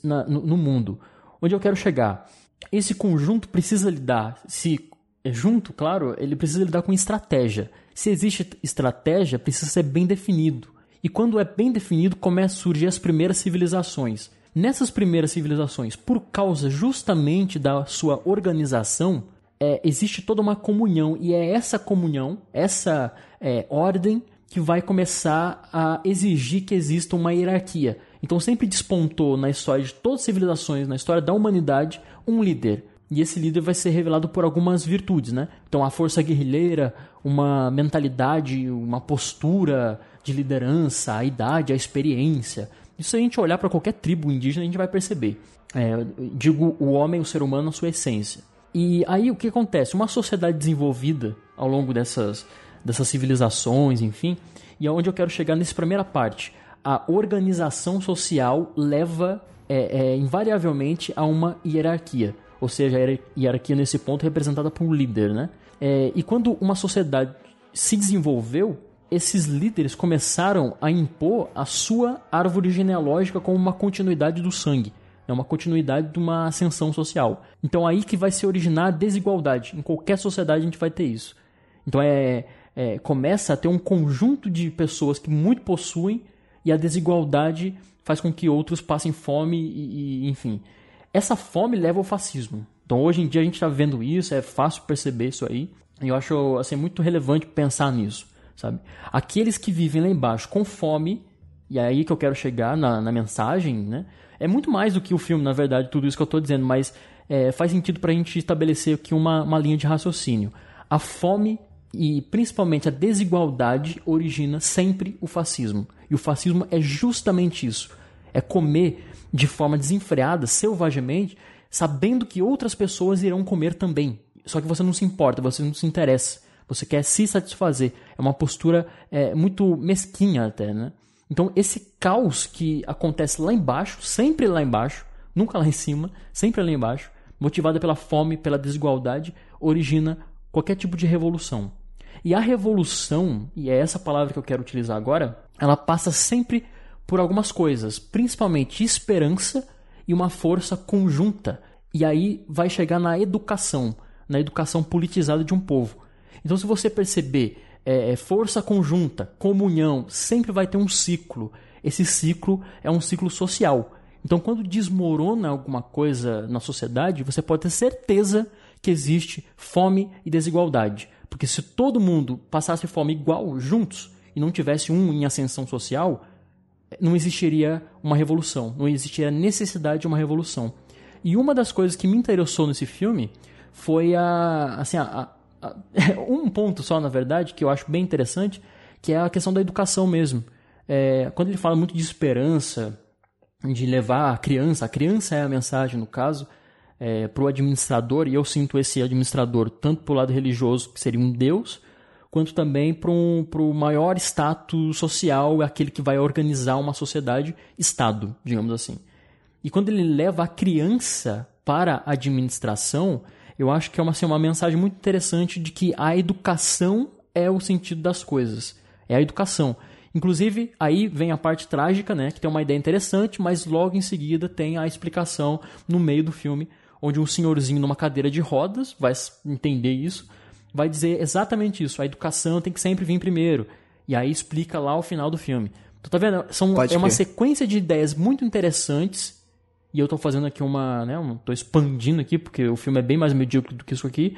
na, no, no mundo. Onde eu quero chegar? esse conjunto precisa lidar, se é junto, claro, ele precisa lidar com estratégia. Se existe estratégia, precisa ser bem definido. E quando é bem definido, começam a surgir as primeiras civilizações. Nessas primeiras civilizações, por causa justamente da sua organização, é, existe toda uma comunhão, e é essa comunhão, essa é, ordem, que vai começar a exigir que exista uma hierarquia. Então sempre despontou na história de todas as civilizações, na história da humanidade, um líder. E esse líder vai ser revelado por algumas virtudes, né? Então a força guerrilheira, uma mentalidade, uma postura de liderança, a idade, a experiência. Isso a gente olhar para qualquer tribo indígena a gente vai perceber. É, digo o homem, o ser humano, na sua essência. E aí o que acontece? Uma sociedade desenvolvida ao longo dessas, dessas civilizações, enfim, e é eu quero chegar nessa primeira parte. A organização social leva é, é, invariavelmente a uma hierarquia. Ou seja, a hierarquia nesse ponto é representada por um líder, né? É, e quando uma sociedade se desenvolveu, esses líderes começaram a impor a sua árvore genealógica como uma continuidade do sangue. É uma continuidade de uma ascensão social. Então aí que vai se originar a desigualdade. Em qualquer sociedade a gente vai ter isso. Então é, é começa a ter um conjunto de pessoas que muito possuem e a desigualdade faz com que outros passem fome e, e enfim. Essa fome leva ao fascismo. Então hoje em dia a gente está vendo isso, é fácil perceber isso aí. E eu acho assim, muito relevante pensar nisso, sabe? Aqueles que vivem lá embaixo com fome, e é aí que eu quero chegar na, na mensagem, né? É muito mais do que o filme, na verdade, tudo isso que eu estou dizendo, mas é, faz sentido para a gente estabelecer aqui uma, uma linha de raciocínio. A fome e principalmente a desigualdade origina sempre o fascismo. E o fascismo é justamente isso é comer de forma desenfreada, selvagemente, sabendo que outras pessoas irão comer também. Só que você não se importa, você não se interessa. Você quer se satisfazer. É uma postura é, muito mesquinha até, né? Então, esse caos que acontece lá embaixo, sempre lá embaixo, nunca lá em cima, sempre lá embaixo, motivada pela fome, pela desigualdade, origina qualquer tipo de revolução. E a revolução, e é essa palavra que eu quero utilizar agora, ela passa sempre por algumas coisas, principalmente esperança e uma força conjunta. E aí vai chegar na educação, na educação politizada de um povo. Então, se você perceber é, é, força conjunta, comunhão, sempre vai ter um ciclo. Esse ciclo é um ciclo social. Então, quando desmorona alguma coisa na sociedade, você pode ter certeza que existe fome e desigualdade. Porque se todo mundo passasse fome igual, juntos, e não tivesse um em ascensão social, não existiria uma revolução, não existiria necessidade de uma revolução. E uma das coisas que me interessou nesse filme foi a, assim, a, a, um ponto só, na verdade, que eu acho bem interessante, que é a questão da educação mesmo. É, quando ele fala muito de esperança, de levar a criança, a criança é a mensagem no caso, é, para o administrador, e eu sinto esse administrador tanto para o lado religioso, que seria um Deus, quanto também para um, o maior status social, aquele que vai organizar uma sociedade, Estado, digamos assim. E quando ele leva a criança para a administração, eu acho que é uma, assim, uma mensagem muito interessante de que a educação é o sentido das coisas. É a educação. Inclusive, aí vem a parte trágica, né? Que tem uma ideia interessante, mas logo em seguida tem a explicação no meio do filme, onde um senhorzinho numa cadeira de rodas vai entender isso, vai dizer exatamente isso. A educação tem que sempre vir primeiro. E aí explica lá o final do filme. Tu tá vendo? São, é uma sequência de ideias muito interessantes. E eu tô fazendo aqui uma. Né, um, tô expandindo aqui, porque o filme é bem mais medíocre do que isso aqui.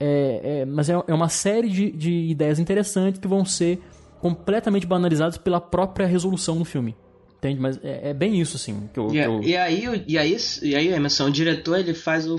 É, é, mas é, é uma série de, de ideias interessantes que vão ser completamente banalizadas pela própria resolução no filme. Entende? Mas é, é bem isso, assim. Que eu, E, que eu- e aí, e aí, e aí, Emerson, o diretor ele faz o,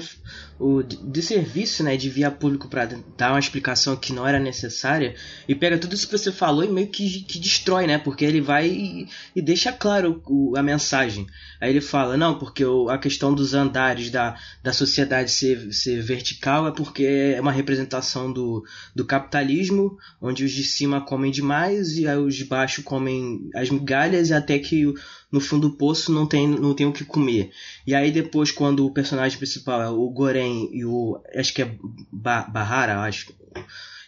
o de serviço, né, de via público pra dar uma explicação que não era necessária e pega tudo isso que você falou e meio que, que destrói, né? Porque ele vai e, e deixa claro o- a mensagem. Aí ele fala, não, porque o- a questão dos andares da, da sociedade ser, ser vertical é porque é uma representação do, do capitalismo, onde os de cima comem demais e os de baixo comem as migalhas e até que no fundo do poço não tem, não tem o que comer. E aí depois quando o personagem principal é o Goren e o acho que é ba Bahara, acho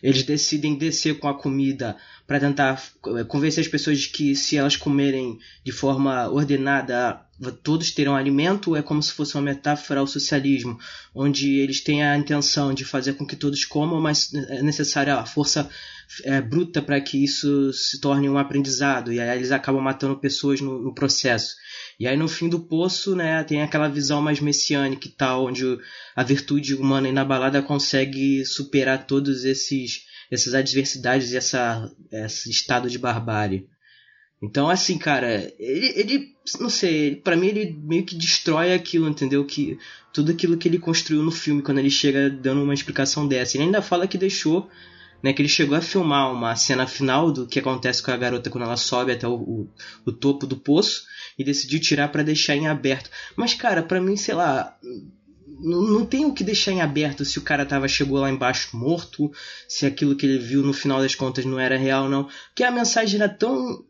eles decidem descer com a comida para tentar eh, convencer as pessoas de que se elas comerem de forma ordenada todos terão alimento é como se fosse uma metáfora ao socialismo onde eles têm a intenção de fazer com que todos comam mas é necessária a força é, bruta para que isso se torne um aprendizado e aí eles acabam matando pessoas no, no processo e aí no fim do poço, né, tem aquela visão mais messiânica e tal, onde a virtude humana inabalada consegue superar todos esses essas adversidades e essa esse estado de barbárie. Então, assim, cara, ele, ele não sei, pra mim ele meio que destrói aquilo, entendeu? Que tudo aquilo que ele construiu no filme quando ele chega dando uma explicação dessa. Ele ainda fala que deixou né, que ele chegou a filmar uma cena final do que acontece com a garota quando ela sobe até o, o, o topo do poço e decidiu tirar pra deixar em aberto. Mas, cara, pra mim, sei lá, não, não tem o que deixar em aberto se o cara tava, chegou lá embaixo morto, se aquilo que ele viu no final das contas não era real, não. Porque a mensagem era tão.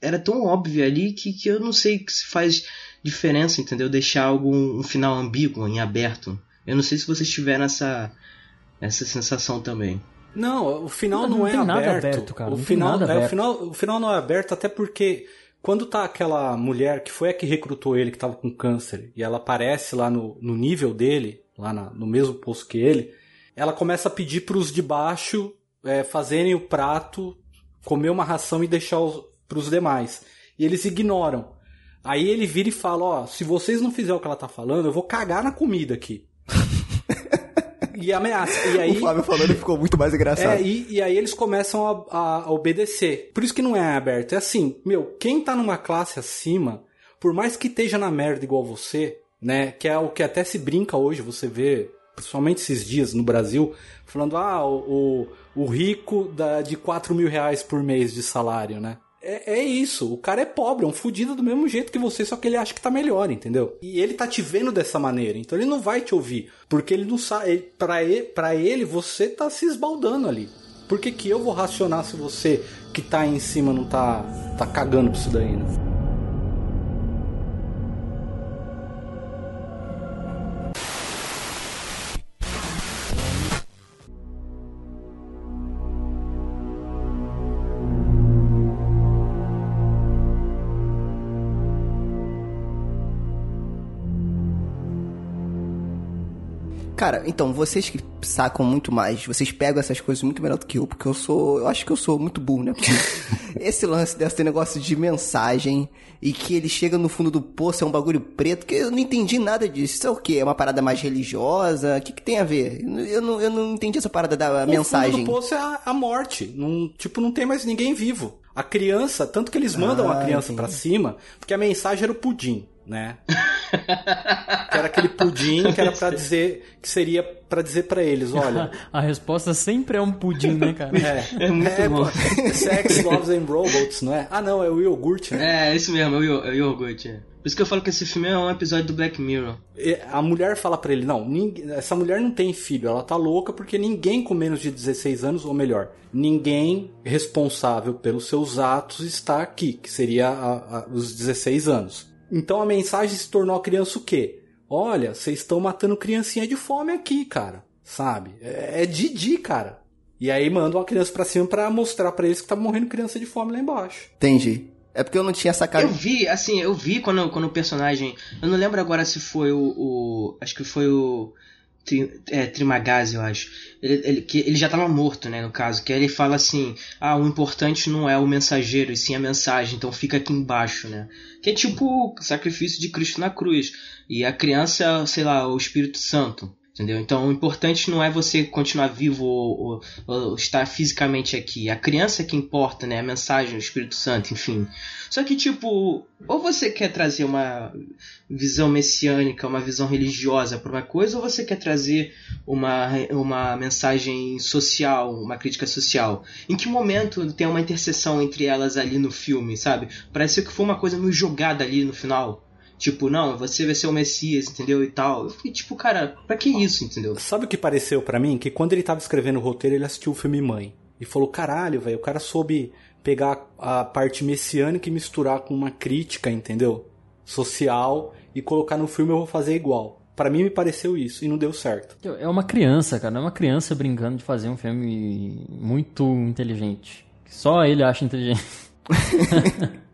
Era tão óbvia ali que, que eu não sei se faz diferença, entendeu? Deixar algo um final ambíguo, em aberto. Eu não sei se vocês tiveram essa, essa sensação também. Não, o final Não, não, é aberto. aberto, cara, O não final, é, o aberto. final, o final não é aberto até porque quando tá aquela mulher que foi a que recrutou ele, que tava com câncer, e ela aparece lá no, no nível dele, lá na- no mesmo posto que ele, ela começa a pedir pros de baixo é, fazerem o prato, comer uma ração e deixar os, pros demais. E eles ignoram. Aí ele vira e fala, ó, se vocês não fizerem o que ela tá falando, eu vou cagar na comida aqui. e ameaça. E aí, O Flávio falando ficou muito mais engraçado. é, e, e aí eles começam a, a- a obedecer. Por isso que não é aberto. É assim, meu, quem tá numa classe acima, por mais que esteja na merda igual você, né? Que é o que até se brinca hoje, você vê, principalmente esses dias no Brasil, falando, ah, o, o, o rico da, de 4 mil reais por mês de salário, né? É, é isso, o cara é pobre, é um fudido do mesmo jeito que você, só que ele acha que tá melhor, entendeu? E ele tá te vendo dessa maneira, então ele não vai te ouvir, porque ele não sabe, pra ele, pra ele você tá se esbaldando ali. Por que, que eu vou racionar se você que tá aí em cima não tá, tá cagando pra isso daí, né? Cara, então, vocês que sacam muito mais, vocês pegam essas coisas muito melhor do que eu, porque eu sou. Eu acho que eu sou muito burro, né? Porque esse lance desse negócio de mensagem e que ele chega no fundo do poço é um bagulho preto, que eu não entendi nada disso. Isso é o quê? É uma parada mais religiosa? O que, que tem a ver? Eu não, eu não entendi essa parada da O fundo mensagem. do poço é a, a morte. Não, tipo, não tem mais ninguém vivo. A criança, tanto que eles mandam Ah, a criança pra cima, porque a mensagem era o pudim, né? que era aquele pudim que era pra dizer que seria pra dizer pra eles, olha, A resposta sempre é um pudim, né, cara? é, É muito bom. pô, Sex, Loves and Robots, não é? Ah, não, é o iogurte, né? É, isso mesmo, é o, é o iogurte. é. Por isso que eu falo que esse filme é um episódio do Black Mirror. E A mulher fala pra ele, não, ninguém- essa mulher não tem filho, ela tá louca porque ninguém com menos de 16 anos, ou melhor, ninguém responsável pelos seus atos está aqui, que seria a- a- os 16 anos. Então a mensagem se tornou a criança o quê? Olha, vocês estão matando criancinha de fome aqui, cara, sabe? É, é Didi, cara. E aí mandam a criança pra cima pra mostrar pra eles que tá morrendo criança de fome lá embaixo. Entendi. É porque eu não tinha sacado. Eu vi, assim, eu vi quando, quando o personagem. Eu não lembro agora se foi o. o- acho que foi o. Tri, é, eu acho. Ele, ele, que ele já tava morto, né, no caso. Que ele fala assim: ah, o importante não é o mensageiro, e sim a mensagem, então fica aqui embaixo, né? Que é tipo o sacrifício de Cristo na cruz. E a criança, sei lá, o Espírito Santo. Entendeu? Então o importante não é você continuar vivo ou, ou, ou, estar fisicamente aqui. A criança é que importa, né? A mensagem, o Espírito Santo, enfim. Só que, tipo, ou você quer trazer uma visão messiânica, uma visão religiosa para uma coisa, ou você quer trazer uma, uma mensagem social, uma crítica social. Em que momento tem uma interseção entre elas ali no filme, sabe? Parece que foi uma coisa meio jogada ali no final. Tipo, não, você vai ser o Messias, entendeu? E tal. Eu fiquei tipo, cara, pra que isso, entendeu? Sabe o que pareceu para mim? Que quando ele tava escrevendo o roteiro, ele assistiu o filme Mãe. E falou, caralho, velho, o cara soube pegar a parte messiânica e misturar com uma crítica, entendeu? Social e colocar no filme eu vou fazer igual. Para mim me pareceu isso e não deu certo. É uma criança, cara. É uma criança brincando de fazer um filme muito inteligente. Só ele acha inteligente.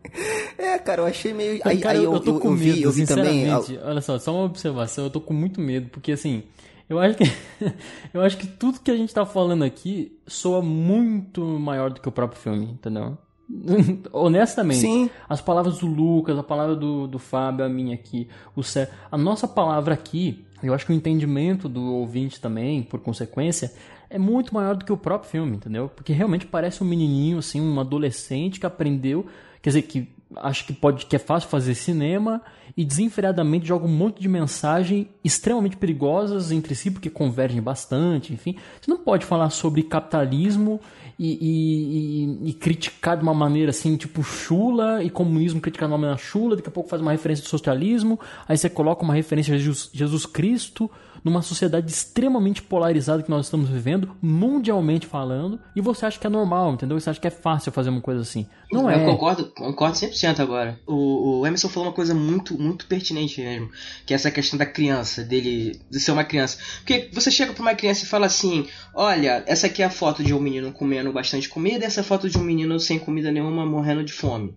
É, cara, eu achei meio. Aí, cara, aí eu, eu tô com eu medo, vi, eu vi também. sinceramente. Olha só, só uma observação, eu tô com muito medo, porque assim, eu acho que eu acho que tudo que a gente tá falando aqui soa muito maior do que o próprio filme, entendeu? Honestamente, Sim. as palavras do Lucas, a palavra do, do Fábio, a minha aqui, o Cé, a nossa palavra aqui, eu acho que o entendimento do ouvinte também, por consequência, é muito maior do que o próprio filme, entendeu? Porque realmente parece um menininho, assim, um adolescente que aprendeu, quer dizer, que acha que pode que é fácil fazer cinema e desenfreadamente joga um monte de mensagem extremamente perigosas entre si porque convergem bastante enfim. Você não pode falar sobre capitalismo e, e, e, e criticar de uma maneira assim tipo chula e comunismo criticar de uma maneira chula daqui a pouco faz uma referência do socialismo aí você coloca uma referência a Jesus, Jesus Cristo numa sociedade extremamente polarizada que nós estamos vivendo, mundialmente falando, e você acha que é normal, entendeu? Você acha que é fácil fazer uma coisa assim. Não eu é. concordo, concordo 100% agora. O, o Emerson falou uma coisa muito, muito pertinente mesmo, que é essa questão da criança, dele de ser uma criança. Porque você chega pra uma criança e fala assim: olha, essa aqui é a foto de um menino comendo bastante comida, e essa foto de um menino sem comida nenhuma morrendo de fome.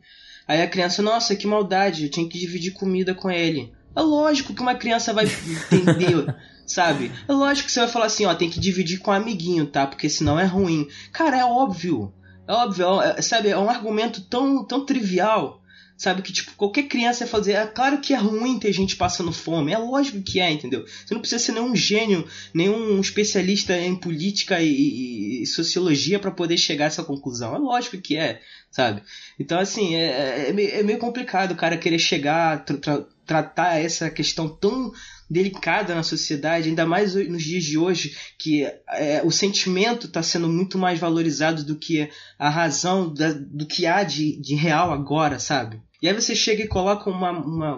Aí a criança, nossa, que maldade, eu tinha que dividir comida com ele. É lógico que uma criança vai entender, sabe? É lógico que você vai falar assim, ó, tem que dividir com um amiguinho, tá? Porque senão é ruim. Cara, é óbvio. É óbvio, é, sabe? É um argumento tão, tão trivial, sabe? Que, tipo, qualquer criança vai fazer. É claro que é ruim ter gente passando fome. É lógico que é, entendeu? Você não precisa ser nenhum gênio, nenhum especialista em política e, e sociologia para poder chegar a essa conclusão. É lógico que é, sabe? Então, assim, é, é, meio, é meio complicado o cara querer chegar, tra tra tratar essa questão tão delicada na sociedade, ainda mais nos dias de hoje, que é, o sentimento está sendo muito mais valorizado do que a razão da, do que há de, de real agora, sabe? E aí você chega e coloca uma, uma,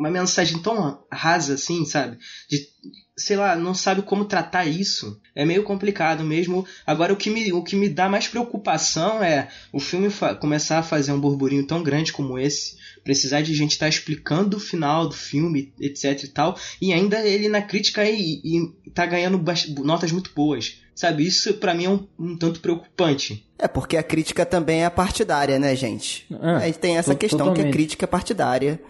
uma mensagem tão rasa assim, sabe? De, sei lá, não sabe como tratar isso. É meio complicado mesmo. Agora, o que me, o que me dá mais preocupação é o filme começar a fazer um burburinho tão grande como esse, precisar de gente estar tá explicando o final do filme, etc e tal, e ainda ele na crítica e, e tá ganhando notas muito boas. Sabe, isso para mim é um, um, tanto preocupante. É, porque a crítica também é partidária, né, gente? É, a gente tem essa questão totalmente. que a crítica é partidária.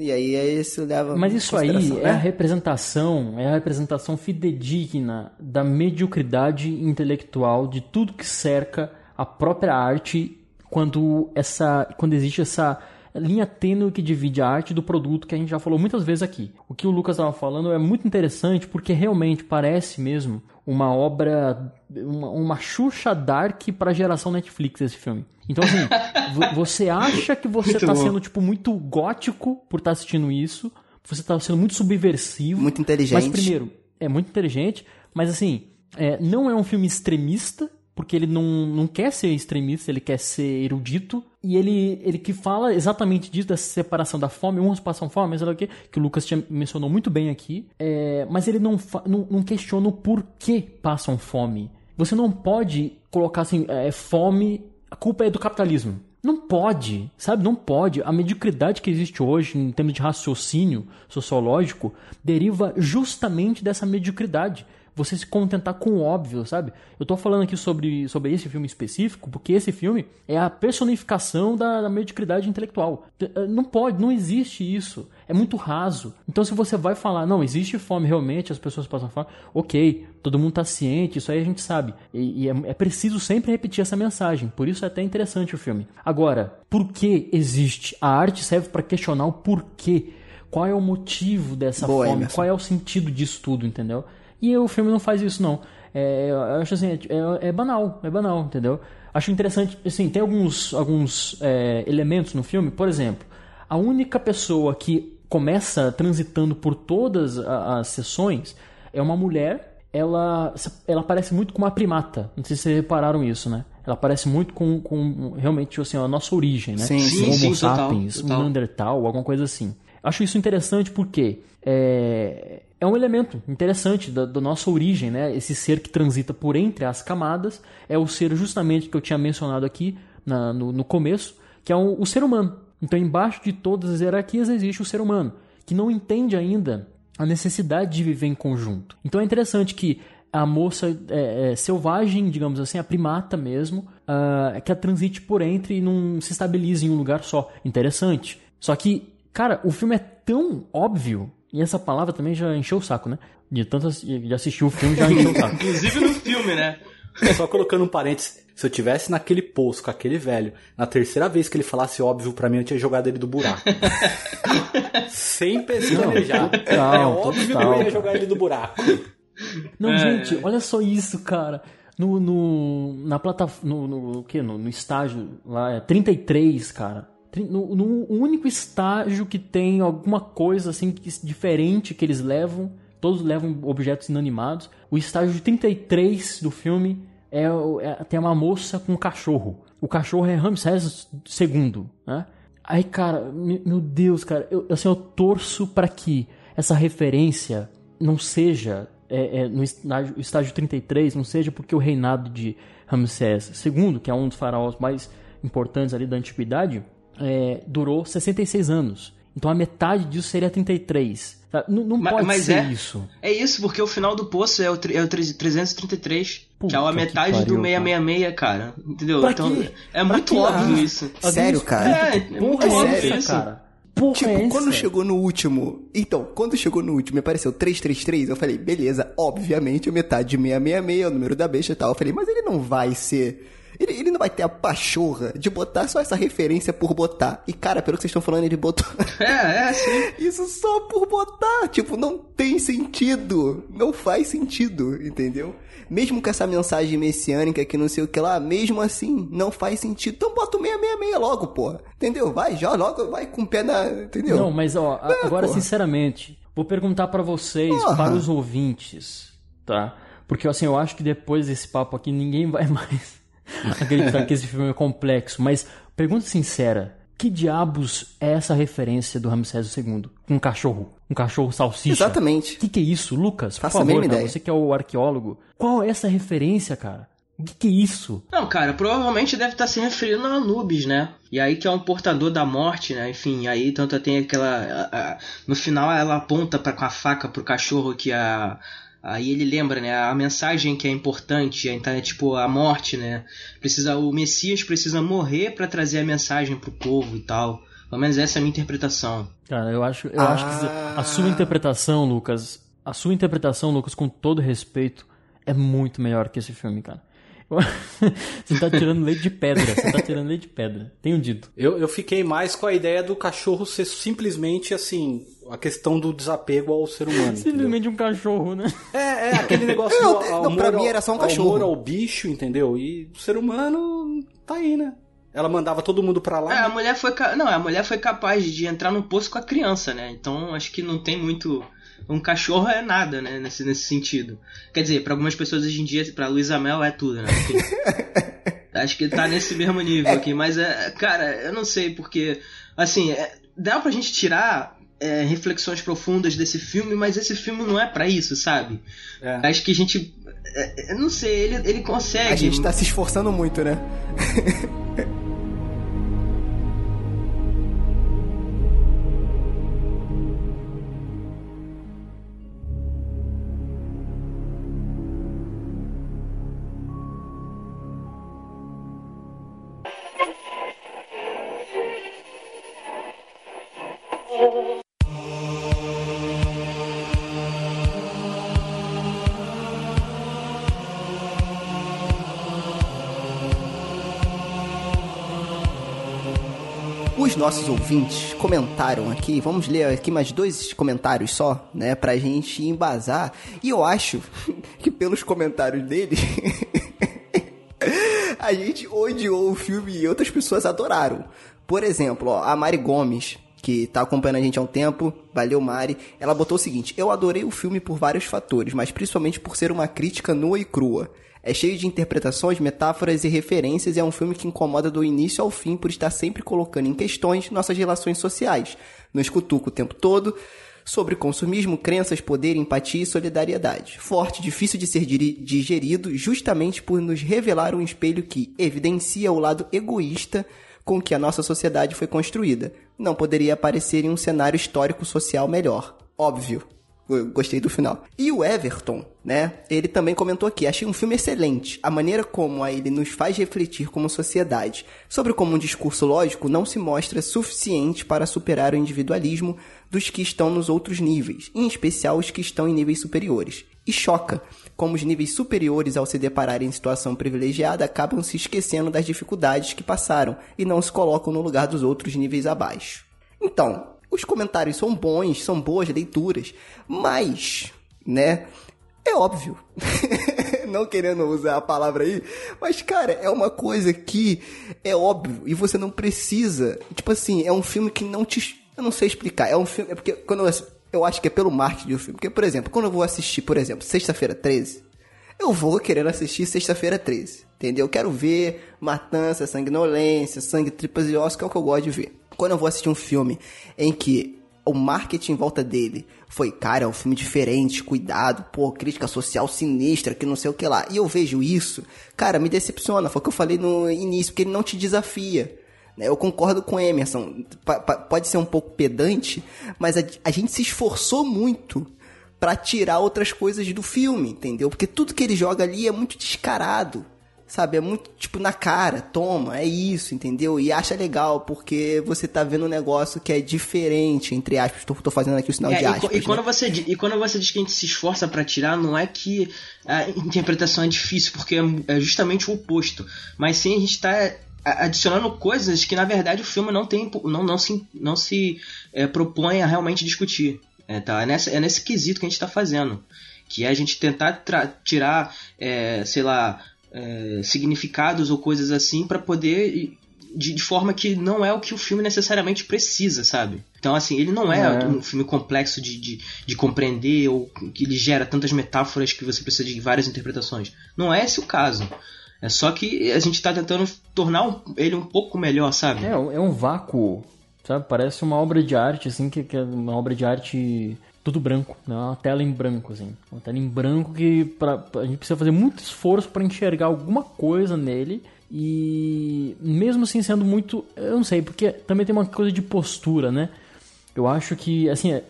E aí isso leva. Mas isso aí é a representação, é a representação fidedigna da mediocridade intelectual de tudo que cerca a própria arte quando essa, quando existe essa linha tênue que divide a arte do produto que a gente já falou muitas vezes aqui. O que o Lucas estava falando é muito interessante porque realmente parece mesmo uma obra, uma, uma Xuxa Dark para a geração Netflix esse filme. Então assim, você acha que você está sendo tipo muito gótico por estar tá assistindo isso, você está sendo muito subversivo, muito inteligente. Mas primeiro, é muito inteligente, mas assim, é, não é um filme extremista, porque ele não, não quer ser extremista, ele quer ser erudito. E ele, ele que fala exatamente disso, dessa separação da fome, uns passam fome, mas o que, que o Lucas mencionou muito bem aqui. É, mas ele não, não, não questiona o porquê passam fome. Você não pode colocar assim, é, fome, a culpa é do capitalismo. Não pode, sabe? Não pode. A mediocridade que existe hoje, em termos de raciocínio sociológico, deriva justamente dessa mediocridade você se contentar com o óbvio, sabe? Eu tô falando aqui sobre, sobre esse filme específico porque esse filme é a personificação da, da mediocridade intelectual. Eh, não pode, não existe isso. É muito raso. Então, se você vai falar, não, existe fome realmente, as pessoas passam fome, ok, todo mundo tá ciente, isso aí a gente sabe. E, e é, é preciso sempre repetir essa mensagem. Por isso é até interessante o filme. Agora, por que existe? A arte serve para questionar o porquê. Qual é o motivo dessa Boa, fome? Emerson. Qual é o sentido disso tudo, entendeu? E o filme não faz isso, não. É, eu acho assim, é, é banal, é banal, entendeu? Acho interessante, assim, tem alguns, alguns é, elementos no filme, por exemplo, a única pessoa que começa transitando por todas as sessões é uma mulher. Ela, ela parece muito com uma primata. Não sei se vocês repararam isso, né? Ela parece muito com, com realmente assim, a nossa origem, né? Sim, sim, Homo sim, total, sapiens, total. um Neandertal, alguma coisa assim. Acho isso interessante porque é, é um elemento interessante da, da nossa origem, né? Esse ser que transita por entre as camadas é o ser justamente que eu tinha mencionado aqui na- no, no começo, que é o, o ser humano. Então, embaixo de todas as hierarquias existe o ser humano, que não entende ainda a necessidade de viver em conjunto. Então é interessante que a moça é, é, selvagem, digamos assim, a primata mesmo, ah, que a transite por entre e não se estabilize em um lugar só. Interessante. Só que, cara, o filme é tão óbvio, e essa palavra também já encheu o saco, né? De tanto de assistir o filme já encheu o saco. Inclusive no filme, né? Só colocando um parênteses, se eu tivesse naquele poço com aquele velho, na terceira vez que ele falasse óbvio pra mim, eu tinha jogado ele do buraco. Sem pestanejar. é óbvio que total. eu ia jogar ele do buraco. Não, É. gente, olha só isso, cara. No, no, na plataforma. No, no? No, no estágio lá, é 33, cara. No, no único estágio que tem alguma coisa assim diferente que eles levam, todos levam objetos inanimados. O estágio 33 do filme é, é- tem uma moça com um cachorro. O cachorro é Ramsés II, né? Aí, cara, me- meu Deus, cara, eu, assim, eu torço pra que essa referência não seja é, é, no estágio, estágio 33, não seja porque o reinado de Ramsés II, que é um dos faraós mais importantes ali da antiguidade, é, durou 66 anos. Então a metade disso seria 33. sabe? Não, não Ma- pode mas ser é- isso. É isso, porque o final do poço é o, é o tre- 333, que é a Puta que metade pariu, do 666, cara. Entendeu? Pra então, quê? é muito óbvio Ah. isso. Sério, cara? É, é Porra muito é óbvio essa, isso. cara? Porra Tipo, é quando chegou no último. Então, quando chegou no último e apareceu 333, eu falei, beleza, obviamente a metade de 666 é o número da besta e tal. Eu falei, mas ele não vai ser. Ele, ele não vai ter a pachorra de botar só essa referência por botar. E, cara, pelo que vocês estão falando, ele botou. É, é, sim. Isso só por botar. Tipo, não tem sentido. Não faz sentido, entendeu? Mesmo com essa mensagem messiânica que não sei o que lá, mesmo assim, não faz sentido. Então bota o 666 logo, porra. Entendeu? Vai, já logo, vai com o pé na. Entendeu? Não, mas ó, É, agora porra. sinceramente, vou perguntar pra vocês, Porra. para os ouvintes, tá? Porque assim, eu acho que depois desse papo aqui ninguém vai mais acreditar que esse filme é complexo, mas pergunta sincera, que diabos é essa referência do Ramsés II? Um cachorro, um cachorro salsicha. Exatamente. O que, que é isso, Lucas? Por Faço a cara, ideia. você que é o arqueólogo. Qual é essa referência, cara? O que, que é isso? Não, cara, provavelmente deve estar se referindo a Anubis, né? E aí que é um portador da morte, né? Enfim, aí tanto tem aquela. a- a- no final ela aponta pra, com a faca pro cachorro que a. Aí ele lembra, né? A mensagem que é importante, então é tipo a morte, né? Precisa, o Messias precisa morrer pra trazer a mensagem pro povo e tal. Pelo menos essa é a minha interpretação. Cara, eu acho, eu acho que a sua interpretação, Lucas, a sua interpretação, Lucas, com todo respeito, é muito melhor que esse filme, cara. você tá tirando leite de pedra, você tá tirando leite de pedra. Tenho dito. Eu, eu fiquei mais com a ideia do cachorro ser simplesmente assim, a questão do desapego ao ser humano. entendeu? Simplesmente um cachorro, né? É, é aquele negócio Não, do não, pra mim era só um ao cachorro. amor ao bicho, entendeu? E o ser humano tá aí, né? Ela mandava todo mundo pra lá. É, a mulher foi. ca- Não, a mulher foi capaz de entrar no poço com a criança, né? Então acho que não tem muito. Um cachorro é nada, né? Nesse, nesse sentido. Quer dizer, pra algumas pessoas hoje em dia, pra Luísa Mel é tudo, né? Enfim. acho que tá nesse mesmo nível aqui. Mas, é, cara, eu não sei, porque. Assim, é, dá pra gente tirar. É, reflexões profundas desse filme, mas esse filme não é pra isso, sabe? É. Acho que a gente. é, eu não sei, ele, ele consegue. A gente tá se esforçando muito, né? ouvintes comentaram aqui, vamos ler aqui mais dois comentários só, né, pra gente embasar. E eu acho que pelos comentários dele, a gente odiou o filme e outras pessoas adoraram. Por exemplo, ó, a Mari Gomes, que tá acompanhando a gente há um tempo, valeu Mari, ela botou o seguinte: Eu adorei o filme por vários fatores, mas principalmente por ser uma crítica nua e crua. É cheio de interpretações, metáforas e referências e é um filme que incomoda do início ao fim por estar sempre colocando em questões nossas relações sociais. Nos cutuca o tempo todo sobre consumismo, crenças, poder, empatia e solidariedade. Forte, difícil de ser digerido, justamente por nos revelar um espelho que evidencia o lado egoísta com que a nossa sociedade foi construída. Não poderia aparecer em um cenário histórico social melhor. Óbvio. Eu Gostei do final. E o Everton, né? Ele também comentou aqui: achei um filme excelente. A maneira como a ele nos faz refletir como sociedade sobre como um discurso lógico não se mostra suficiente para superar o individualismo dos que estão nos outros níveis, em especial os que estão em níveis superiores. E choca como os níveis superiores, ao se depararem em situação privilegiada, acabam se esquecendo das dificuldades que passaram e não se colocam no lugar dos outros níveis abaixo. Então, os comentários são bons, são boas leituras, mas, né, é óbvio. Não querendo usar a palavra aí, mas cara, é uma coisa que é óbvio e você não precisa. Tipo assim, é um filme que não te. Eu não sei explicar. É um filme. É porque quando eu, eu acho que é pelo marketing do filme. Porque, por exemplo, quando eu vou assistir, por exemplo, Sexta-feira 13, eu vou querendo assistir Sexta-feira 13. Entendeu? Eu quero ver matança, sanguinolência, sangue, tripas e ossos, que é o que eu gosto de ver. Quando eu vou assistir um filme em que o marketing em volta dele foi, cara, é um filme diferente, cuidado, pô, crítica social sinistra, que não sei o que lá. E eu vejo isso, cara, me decepciona. Foi o que eu falei no início, porque ele não te desafia. né? Eu concordo com Emerson. Pode ser um pouco pedante, mas a, a gente se esforçou muito pra tirar outras coisas do filme, entendeu? Porque tudo que ele joga ali é muito descarado. Sabe, é muito tipo na cara, toma, é isso, entendeu? E acha legal, porque você tá vendo um negócio que é diferente, entre aspas. Tô, tô fazendo aqui o sinal É, de e, aspas. co- e né? quando você, e quando você diz que a gente se esforça pra tirar, não é que a interpretação é difícil, porque é, é justamente o oposto. Mas sim a gente tá a- adicionando coisas que na verdade o filme não tem não, não se, não se é, propõe a realmente discutir. É, tá? é, nessa, é nesse quesito que a gente tá fazendo. Que é a gente tentar tirar, é, sei lá, é, significados ou coisas assim pra poder de, de forma que não é o que o filme necessariamente precisa, sabe? Então, assim, ele não é, É. um filme complexo de, de, de compreender ou que ele gera tantas metáforas que você precisa de várias interpretações. Não é esse o caso. É só que a gente tá tentando tornar ele um pouco melhor, sabe? É, é um vácuo, sabe? Parece uma obra de arte, assim, que, que é uma obra de arte tudo branco, né? Uma tela em branco, assim. Uma tela em branco que pra, pra- a gente precisa fazer muito esforço para enxergar alguma coisa nele e mesmo assim sendo muito, eu não sei, porque também tem uma coisa de postura, né? Eu acho que, assim, é,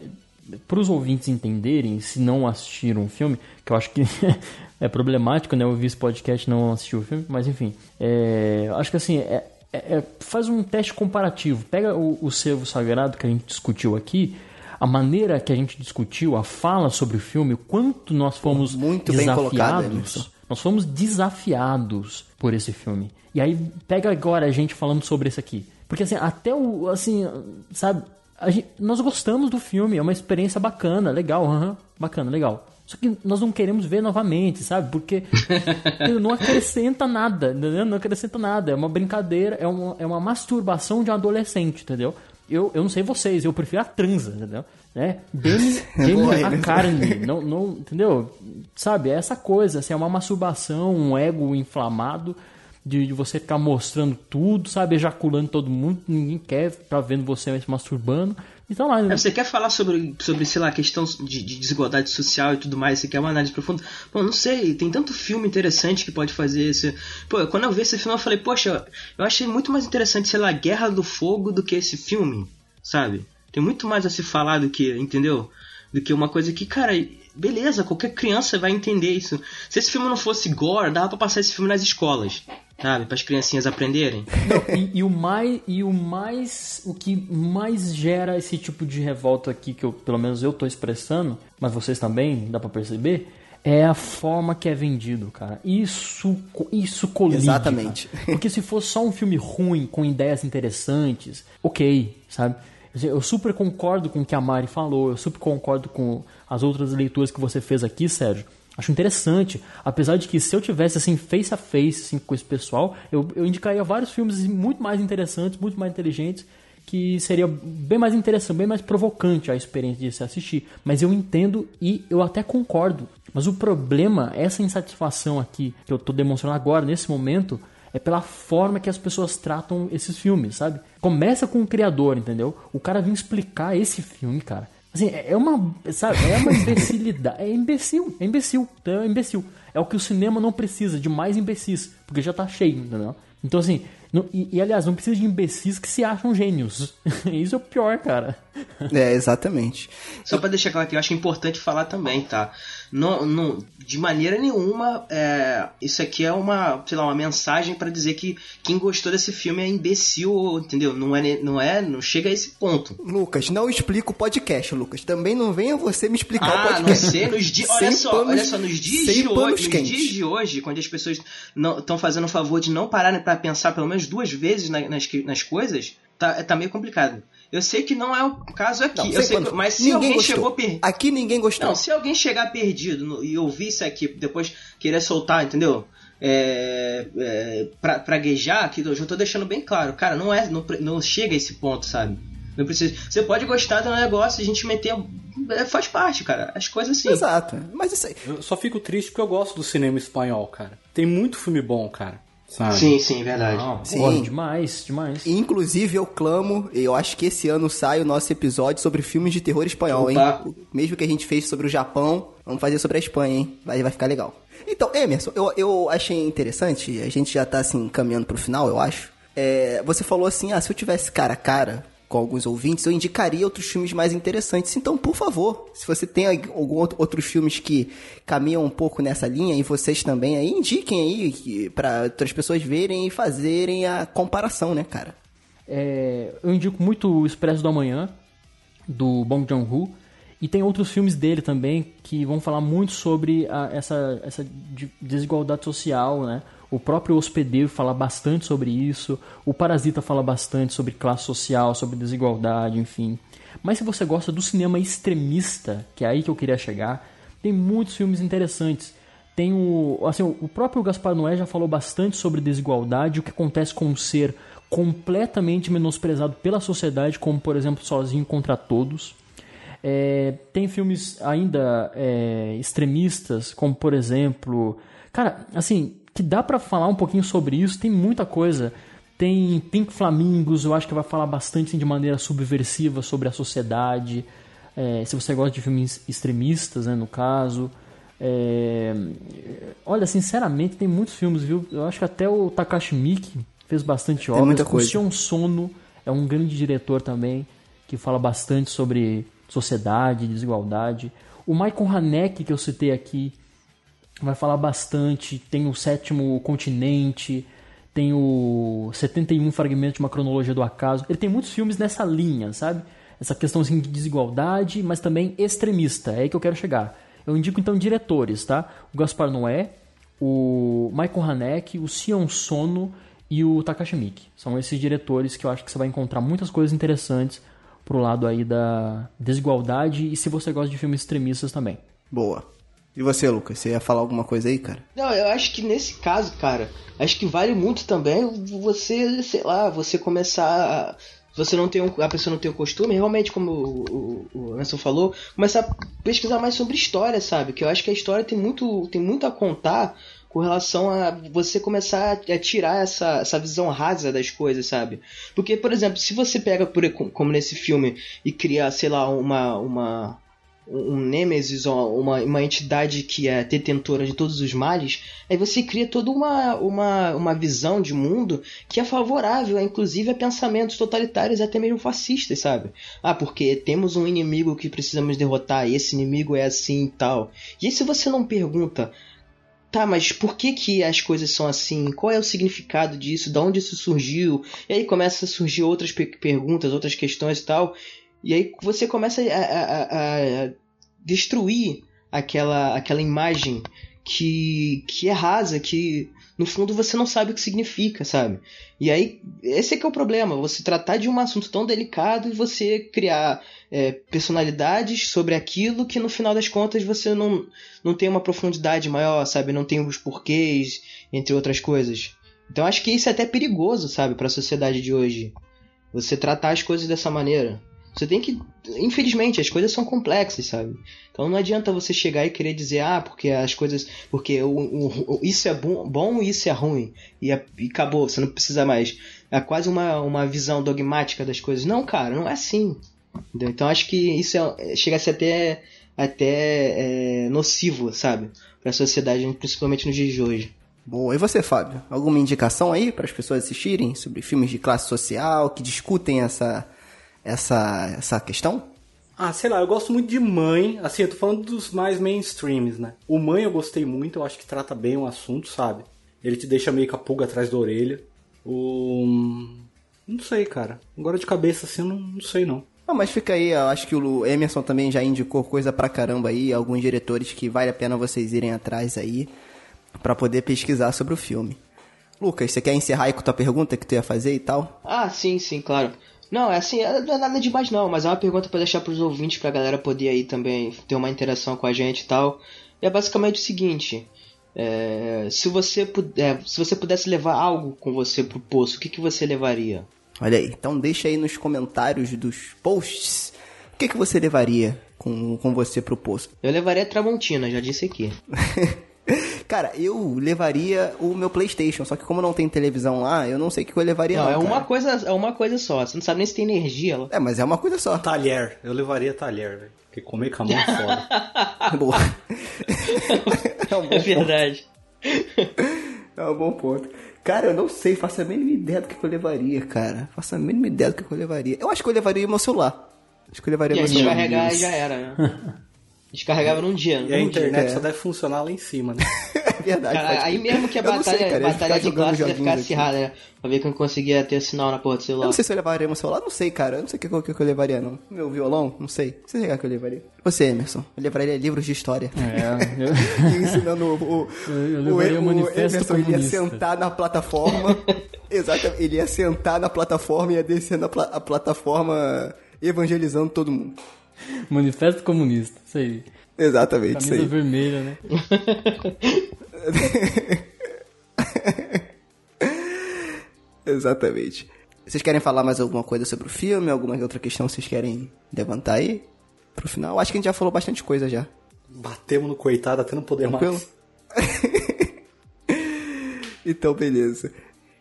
para os ouvintes entenderem, se não assistiram o filme, que eu acho que é problemático, né? Eu vi esse podcast e não assistir o filme, mas enfim. É, acho que assim, é, é- é- faz um teste comparativo. Pega o, o servo sagrado que a gente discutiu aqui, a maneira que a gente discutiu, a fala sobre o filme, o quanto nós fomos Muito desafiados. Nós fomos desafiados por esse filme. E aí pega agora a gente falando sobre esse aqui. Porque assim, até o. Assim, sabe? gente- nós gostamos do filme, é uma experiência bacana, legal, aham, bacana, legal. Só que nós não queremos ver novamente, sabe? Porque não acrescenta nada, entendeu? Não acrescenta nada. É uma brincadeira, é uma, é uma masturbação de um adolescente, entendeu? Eu, eu não sei vocês, eu prefiro a transa, entendeu? Né? Dê-me dê-me Boa, a carne, não, não, entendeu? Sabe, é essa coisa, assim, é uma masturbação, um ego inflamado de, de você ficar mostrando tudo, sabe, ejaculando todo mundo, ninguém quer ficar vendo você se masturbando. Então lá, né? É, Você quer falar sobre, sobre sei lá, questão de, de desigualdade social e tudo mais? Você quer uma análise profunda? Pô, não sei, tem tanto filme interessante que pode fazer esse. Pô, quando eu vi esse filme, eu falei, poxa, eu achei muito mais interessante, sei lá, Guerra do Fogo do que esse filme, sabe? Tem muito mais a se falar do que, entendeu? Do que uma coisa que, cara, beleza, qualquer criança vai entender isso. Se esse filme não fosse gore, dava pra passar esse filme nas escolas, sabe? Para as criancinhas aprenderem. e, e o mais e o mais o que mais gera esse tipo de revolta aqui que eu pelo menos eu tô expressando mas vocês também dá pra perceber é a forma que é vendido, cara. Isso, isso colide. Exatamente. Cara. Porque se fosse só um filme ruim, com ideias interessantes, ok, sabe? Eu super concordo com o que a Mari falou, eu super concordo com as outras leituras que você fez aqui, Sérgio. Acho interessante, apesar de que se eu tivesse assim face a face assim, com esse pessoal, eu, eu indicaria vários filmes muito mais interessantes, muito mais inteligentes, que seria bem mais interessante, bem mais provocante a experiência de se assistir. Mas eu entendo e eu até concordo. Mas o problema, essa insatisfação aqui que eu estou demonstrando agora, nesse momento, é pela forma que as pessoas tratam esses filmes, sabe? Começa com o criador, entendeu? O cara vem explicar esse filme, cara. Assim, é uma, sabe, é uma imbecilidade, é imbecil, é imbecil, é imbecil. É o que o cinema não precisa de mais imbecis, porque já tá cheio, entendeu? Então assim, e, e, aliás, não precisa de imbecis que se acham gênios. Isso é o pior, cara. É, exatamente. Só para deixar claro que eu acho importante falar também, tá? Não, não, de maneira nenhuma, é, isso aqui é uma, sei lá, uma mensagem para dizer que quem gostou desse filme é imbecil, entendeu? Não é, não é, não chega a esse ponto. Lucas, não explica o podcast, Lucas. Também não venha você me explicar ah, o podcast. não sei, nos olha só, panos, olha só, nos dias de hoje, nos dias de hoje, quando as pessoas estão fazendo o favor de não pararem para pensar pelo menos duas vezes nas, nas coisas, tá, tá meio complicado. Eu sei que não é o caso aqui. Não, eu sei que, mas se ninguém alguém gostou. chegou perdido. Aqui ninguém gostou. Não, se alguém chegar perdido no, e ouvir isso aqui, depois querer soltar, entendeu? É, é, pra, praguejar, que eu já tô deixando bem claro. Cara, não é. Não, não chega a esse ponto, sabe? Não precisa. Você pode gostar do negócio, a gente meter. É, faz parte, cara. As coisas assim. Exato. Mas isso aí. Eu só fico triste porque eu gosto do cinema espanhol, cara. Tem muito filme bom, cara. Sabe? Sim, sim, verdade. Não, Sim. pô, demais, demais. Inclusive, eu clamo, eu acho que esse ano sai o nosso episódio sobre filmes de terror espanhol, Opa. hein? Mesmo que a gente fez sobre o Japão, vamos fazer sobre a Espanha, hein? Vai, vai ficar legal. Então, Emerson, eu, eu achei interessante, a gente já tá assim caminhando pro final, eu acho. É, você falou assim, ah, se eu tivesse cara a cara com alguns ouvintes, eu indicaria outros filmes mais interessantes. Então, por favor, se você tem algum outro, outros filmes que caminham um pouco nessa linha e vocês também aí, indiquem aí para outras pessoas verem e fazerem a comparação, né, cara? É, eu indico muito o Expresso do Amanhã, do Bong Joon-ho, e tem outros filmes dele também que vão falar muito sobre a, essa, essa de- desigualdade social, né? O próprio Hospedeiro fala bastante sobre isso, o Parasita fala bastante sobre classe social, sobre desigualdade, enfim. Mas se você gosta do cinema extremista, que é aí que eu queria chegar, tem muitos filmes interessantes. Tem o, assim, o próprio Gaspar Noé já falou bastante sobre desigualdade, o que acontece com um ser completamente menosprezado pela sociedade, como por exemplo Sozinho contra Todos. É, tem filmes ainda é, extremistas, como por exemplo. Cara, assim, que dá pra falar um pouquinho sobre isso, tem muita coisa. Tem Pink Flamingos, eu acho que vai falar bastante assim, de maneira subversiva sobre a sociedade. É, se você gosta de filmes extremistas, né, no caso. É, olha, sinceramente, tem muitos filmes, viu? Eu acho que até o Takashi Miike fez bastante obras. muita coisa. O Sion Sono é um grande diretor também, que fala bastante sobre sociedade, desigualdade. O Michael Haneke, que eu citei aqui, vai falar bastante. Tem o Sétimo Continente, tem o 71 Fragmentos de uma Cronologia do Acaso. Ele tem muitos filmes nessa linha, sabe? Essa questão assim, de desigualdade, mas também extremista. É aí que eu quero chegar. Eu indico então diretores, tá? O Gaspar Noé, o Michael Haneke, o Sion Sono e o Takashi Miike. São esses diretores que eu acho que você vai encontrar muitas coisas interessantes pro lado aí da desigualdade e se você gosta de filmes extremistas também. Boa. E você, Lucas? Você ia falar alguma coisa aí, cara? Não, eu acho que nesse caso, cara, acho que vale muito também você, sei lá, você começar. a- você não tem um, a pessoa não tem o costume, realmente, como o, o, falou, começar a pesquisar mais sobre história, sabe? Que eu acho que a história tem muito, tem muito a contar com relação a você começar a tirar essa, essa visão rasa das coisas, sabe? Porque, por exemplo, se você pega, por, como nesse filme, e cria, sei lá, uma, uma, um Nêmesis, uma, uma entidade que é detentora de todos os males, aí você cria toda uma, uma, uma visão de mundo que é favorável, inclusive, a pensamentos totalitários até mesmo fascistas, sabe? Ah, porque temos um inimigo que precisamos derrotar, e esse inimigo é assim e tal. E aí se você não pergunta, tá, mas por que que as coisas são assim? Qual é o significado disso? Da onde isso surgiu? E aí começa a surgir outras pe- perguntas, outras questões e tal. E aí você começa a- a- a destruir aquela, aquela imagem que, que é rasa, que no fundo você não sabe o que significa, sabe? E aí, esse é que é o problema, você tratar de um assunto tão delicado e você criar é, personalidades sobre aquilo que no final das contas você não, não tem uma profundidade maior, sabe? Não tem os porquês, entre outras coisas. Então acho que isso é até perigoso, sabe, para a sociedade de hoje. Você tratar as coisas dessa maneira. Você tem que. Infelizmente, as coisas são complexas, sabe? Então não adianta você chegar e querer dizer, ah, porque as coisas. Porque o, o, isso é bom, bom e isso é ruim. E, é, e, acabou, você não precisa mais. É quase uma, uma visão dogmática das coisas. Não, cara, não é assim. Entendeu? Então acho que isso é, chega a ser até, até é, nocivo, sabe? Para a sociedade, principalmente nos dias de hoje. Boa. E você, Fábio? Alguma indicação aí para as pessoas assistirem sobre filmes de classe social que discutem essa, essa, essa questão? Ah, sei lá, eu gosto muito de Mãe. Assim, eu tô falando dos mais mainstreams, né? O Mãe eu gostei muito, eu acho que trata bem o assunto, sabe? Ele te deixa meio com a pulga atrás da orelha. O. Não sei, cara. Agora de cabeça assim, eu não, não sei não. Não, mas fica aí, eu acho que o Emerson também já indicou coisa pra caramba aí, alguns diretores que vale a pena vocês irem atrás aí para poder pesquisar sobre o filme. Lucas, você quer encerrar aí com a tua pergunta que tu ia fazer e tal? Ah, sim, sim, claro. Não, é assim, é, não é nada demais não, mas é uma pergunta para deixar para os ouvintes, pra galera poder aí também ter uma interação com a gente e tal. E é basicamente o seguinte, é, se você puder, se você pudesse levar algo com você pro poço, o que, que você levaria? Olha aí, então deixa aí nos comentários dos posts o que, que você levaria com, com você pro poço. Eu levaria a Tramontina, já disse aqui. Cara, eu levaria o meu PlayStation, só que como não tem televisão lá, eu não sei o que eu levaria. Não, não é cara. uma coisa, é uma coisa só. Você não sabe nem se tem energia lá. É, mas é uma coisa só. Talher, eu levaria talher, velho. Porque comer com a mão é foda. Boa. é, um é verdade. É um bom ponto. Cara, eu não sei, faço a mínima ideia do que eu levaria, cara. Faço a mínima ideia do que eu levaria. Eu acho que eu levaria meu celular. Acho que eu levaria e meu celular. descarregar já era, né? Descarregava num dia. E a internet dia. só deve funcionar lá em cima, né? é verdade. Cara, aí mesmo que a batalha, sei, cara, batalha de classe ia ficar acirrada, né? Pra ver quem conseguia ter sinal na porra do celular. Eu não sei se eu levaria meu celular, não sei, cara. Eu não sei o que, que, que eu levaria, não. Meu violão, não sei. Não sei o que eu levaria. Você, Emerson, eu levaria livros de história. É, eu... ensinando o, o, eu levaria o, o, manifesto Emerson, ele ia sentar na plataforma. Exatamente, ele ia sentar na plataforma e ia descer na pla a plataforma evangelizando todo mundo. Manifesto comunista, isso aí. Exatamente, Camisa isso aí. vermelha, né? Exatamente. Vocês querem falar mais alguma coisa sobre o filme? Alguma outra questão vocês querem levantar aí? Pro final? Acho que a gente já falou bastante coisa já. Batemos no coitado até não poder Tranquilo? mais. então, beleza.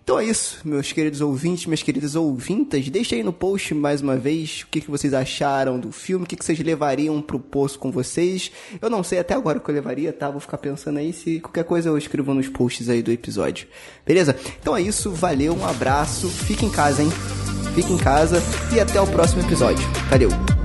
Então é isso, meus queridos ouvintes, minhas queridas ouvintas. Deixa aí no post mais uma vez o que, que vocês acharam do filme, o que, que vocês levariam pro poço com vocês. Eu não sei até agora o que eu levaria, tá? Vou ficar pensando aí se qualquer coisa eu escrevo nos posts aí do episódio. Beleza? Então é isso, valeu, um abraço, fique em casa, hein? Fique em casa e até o próximo episódio. Valeu!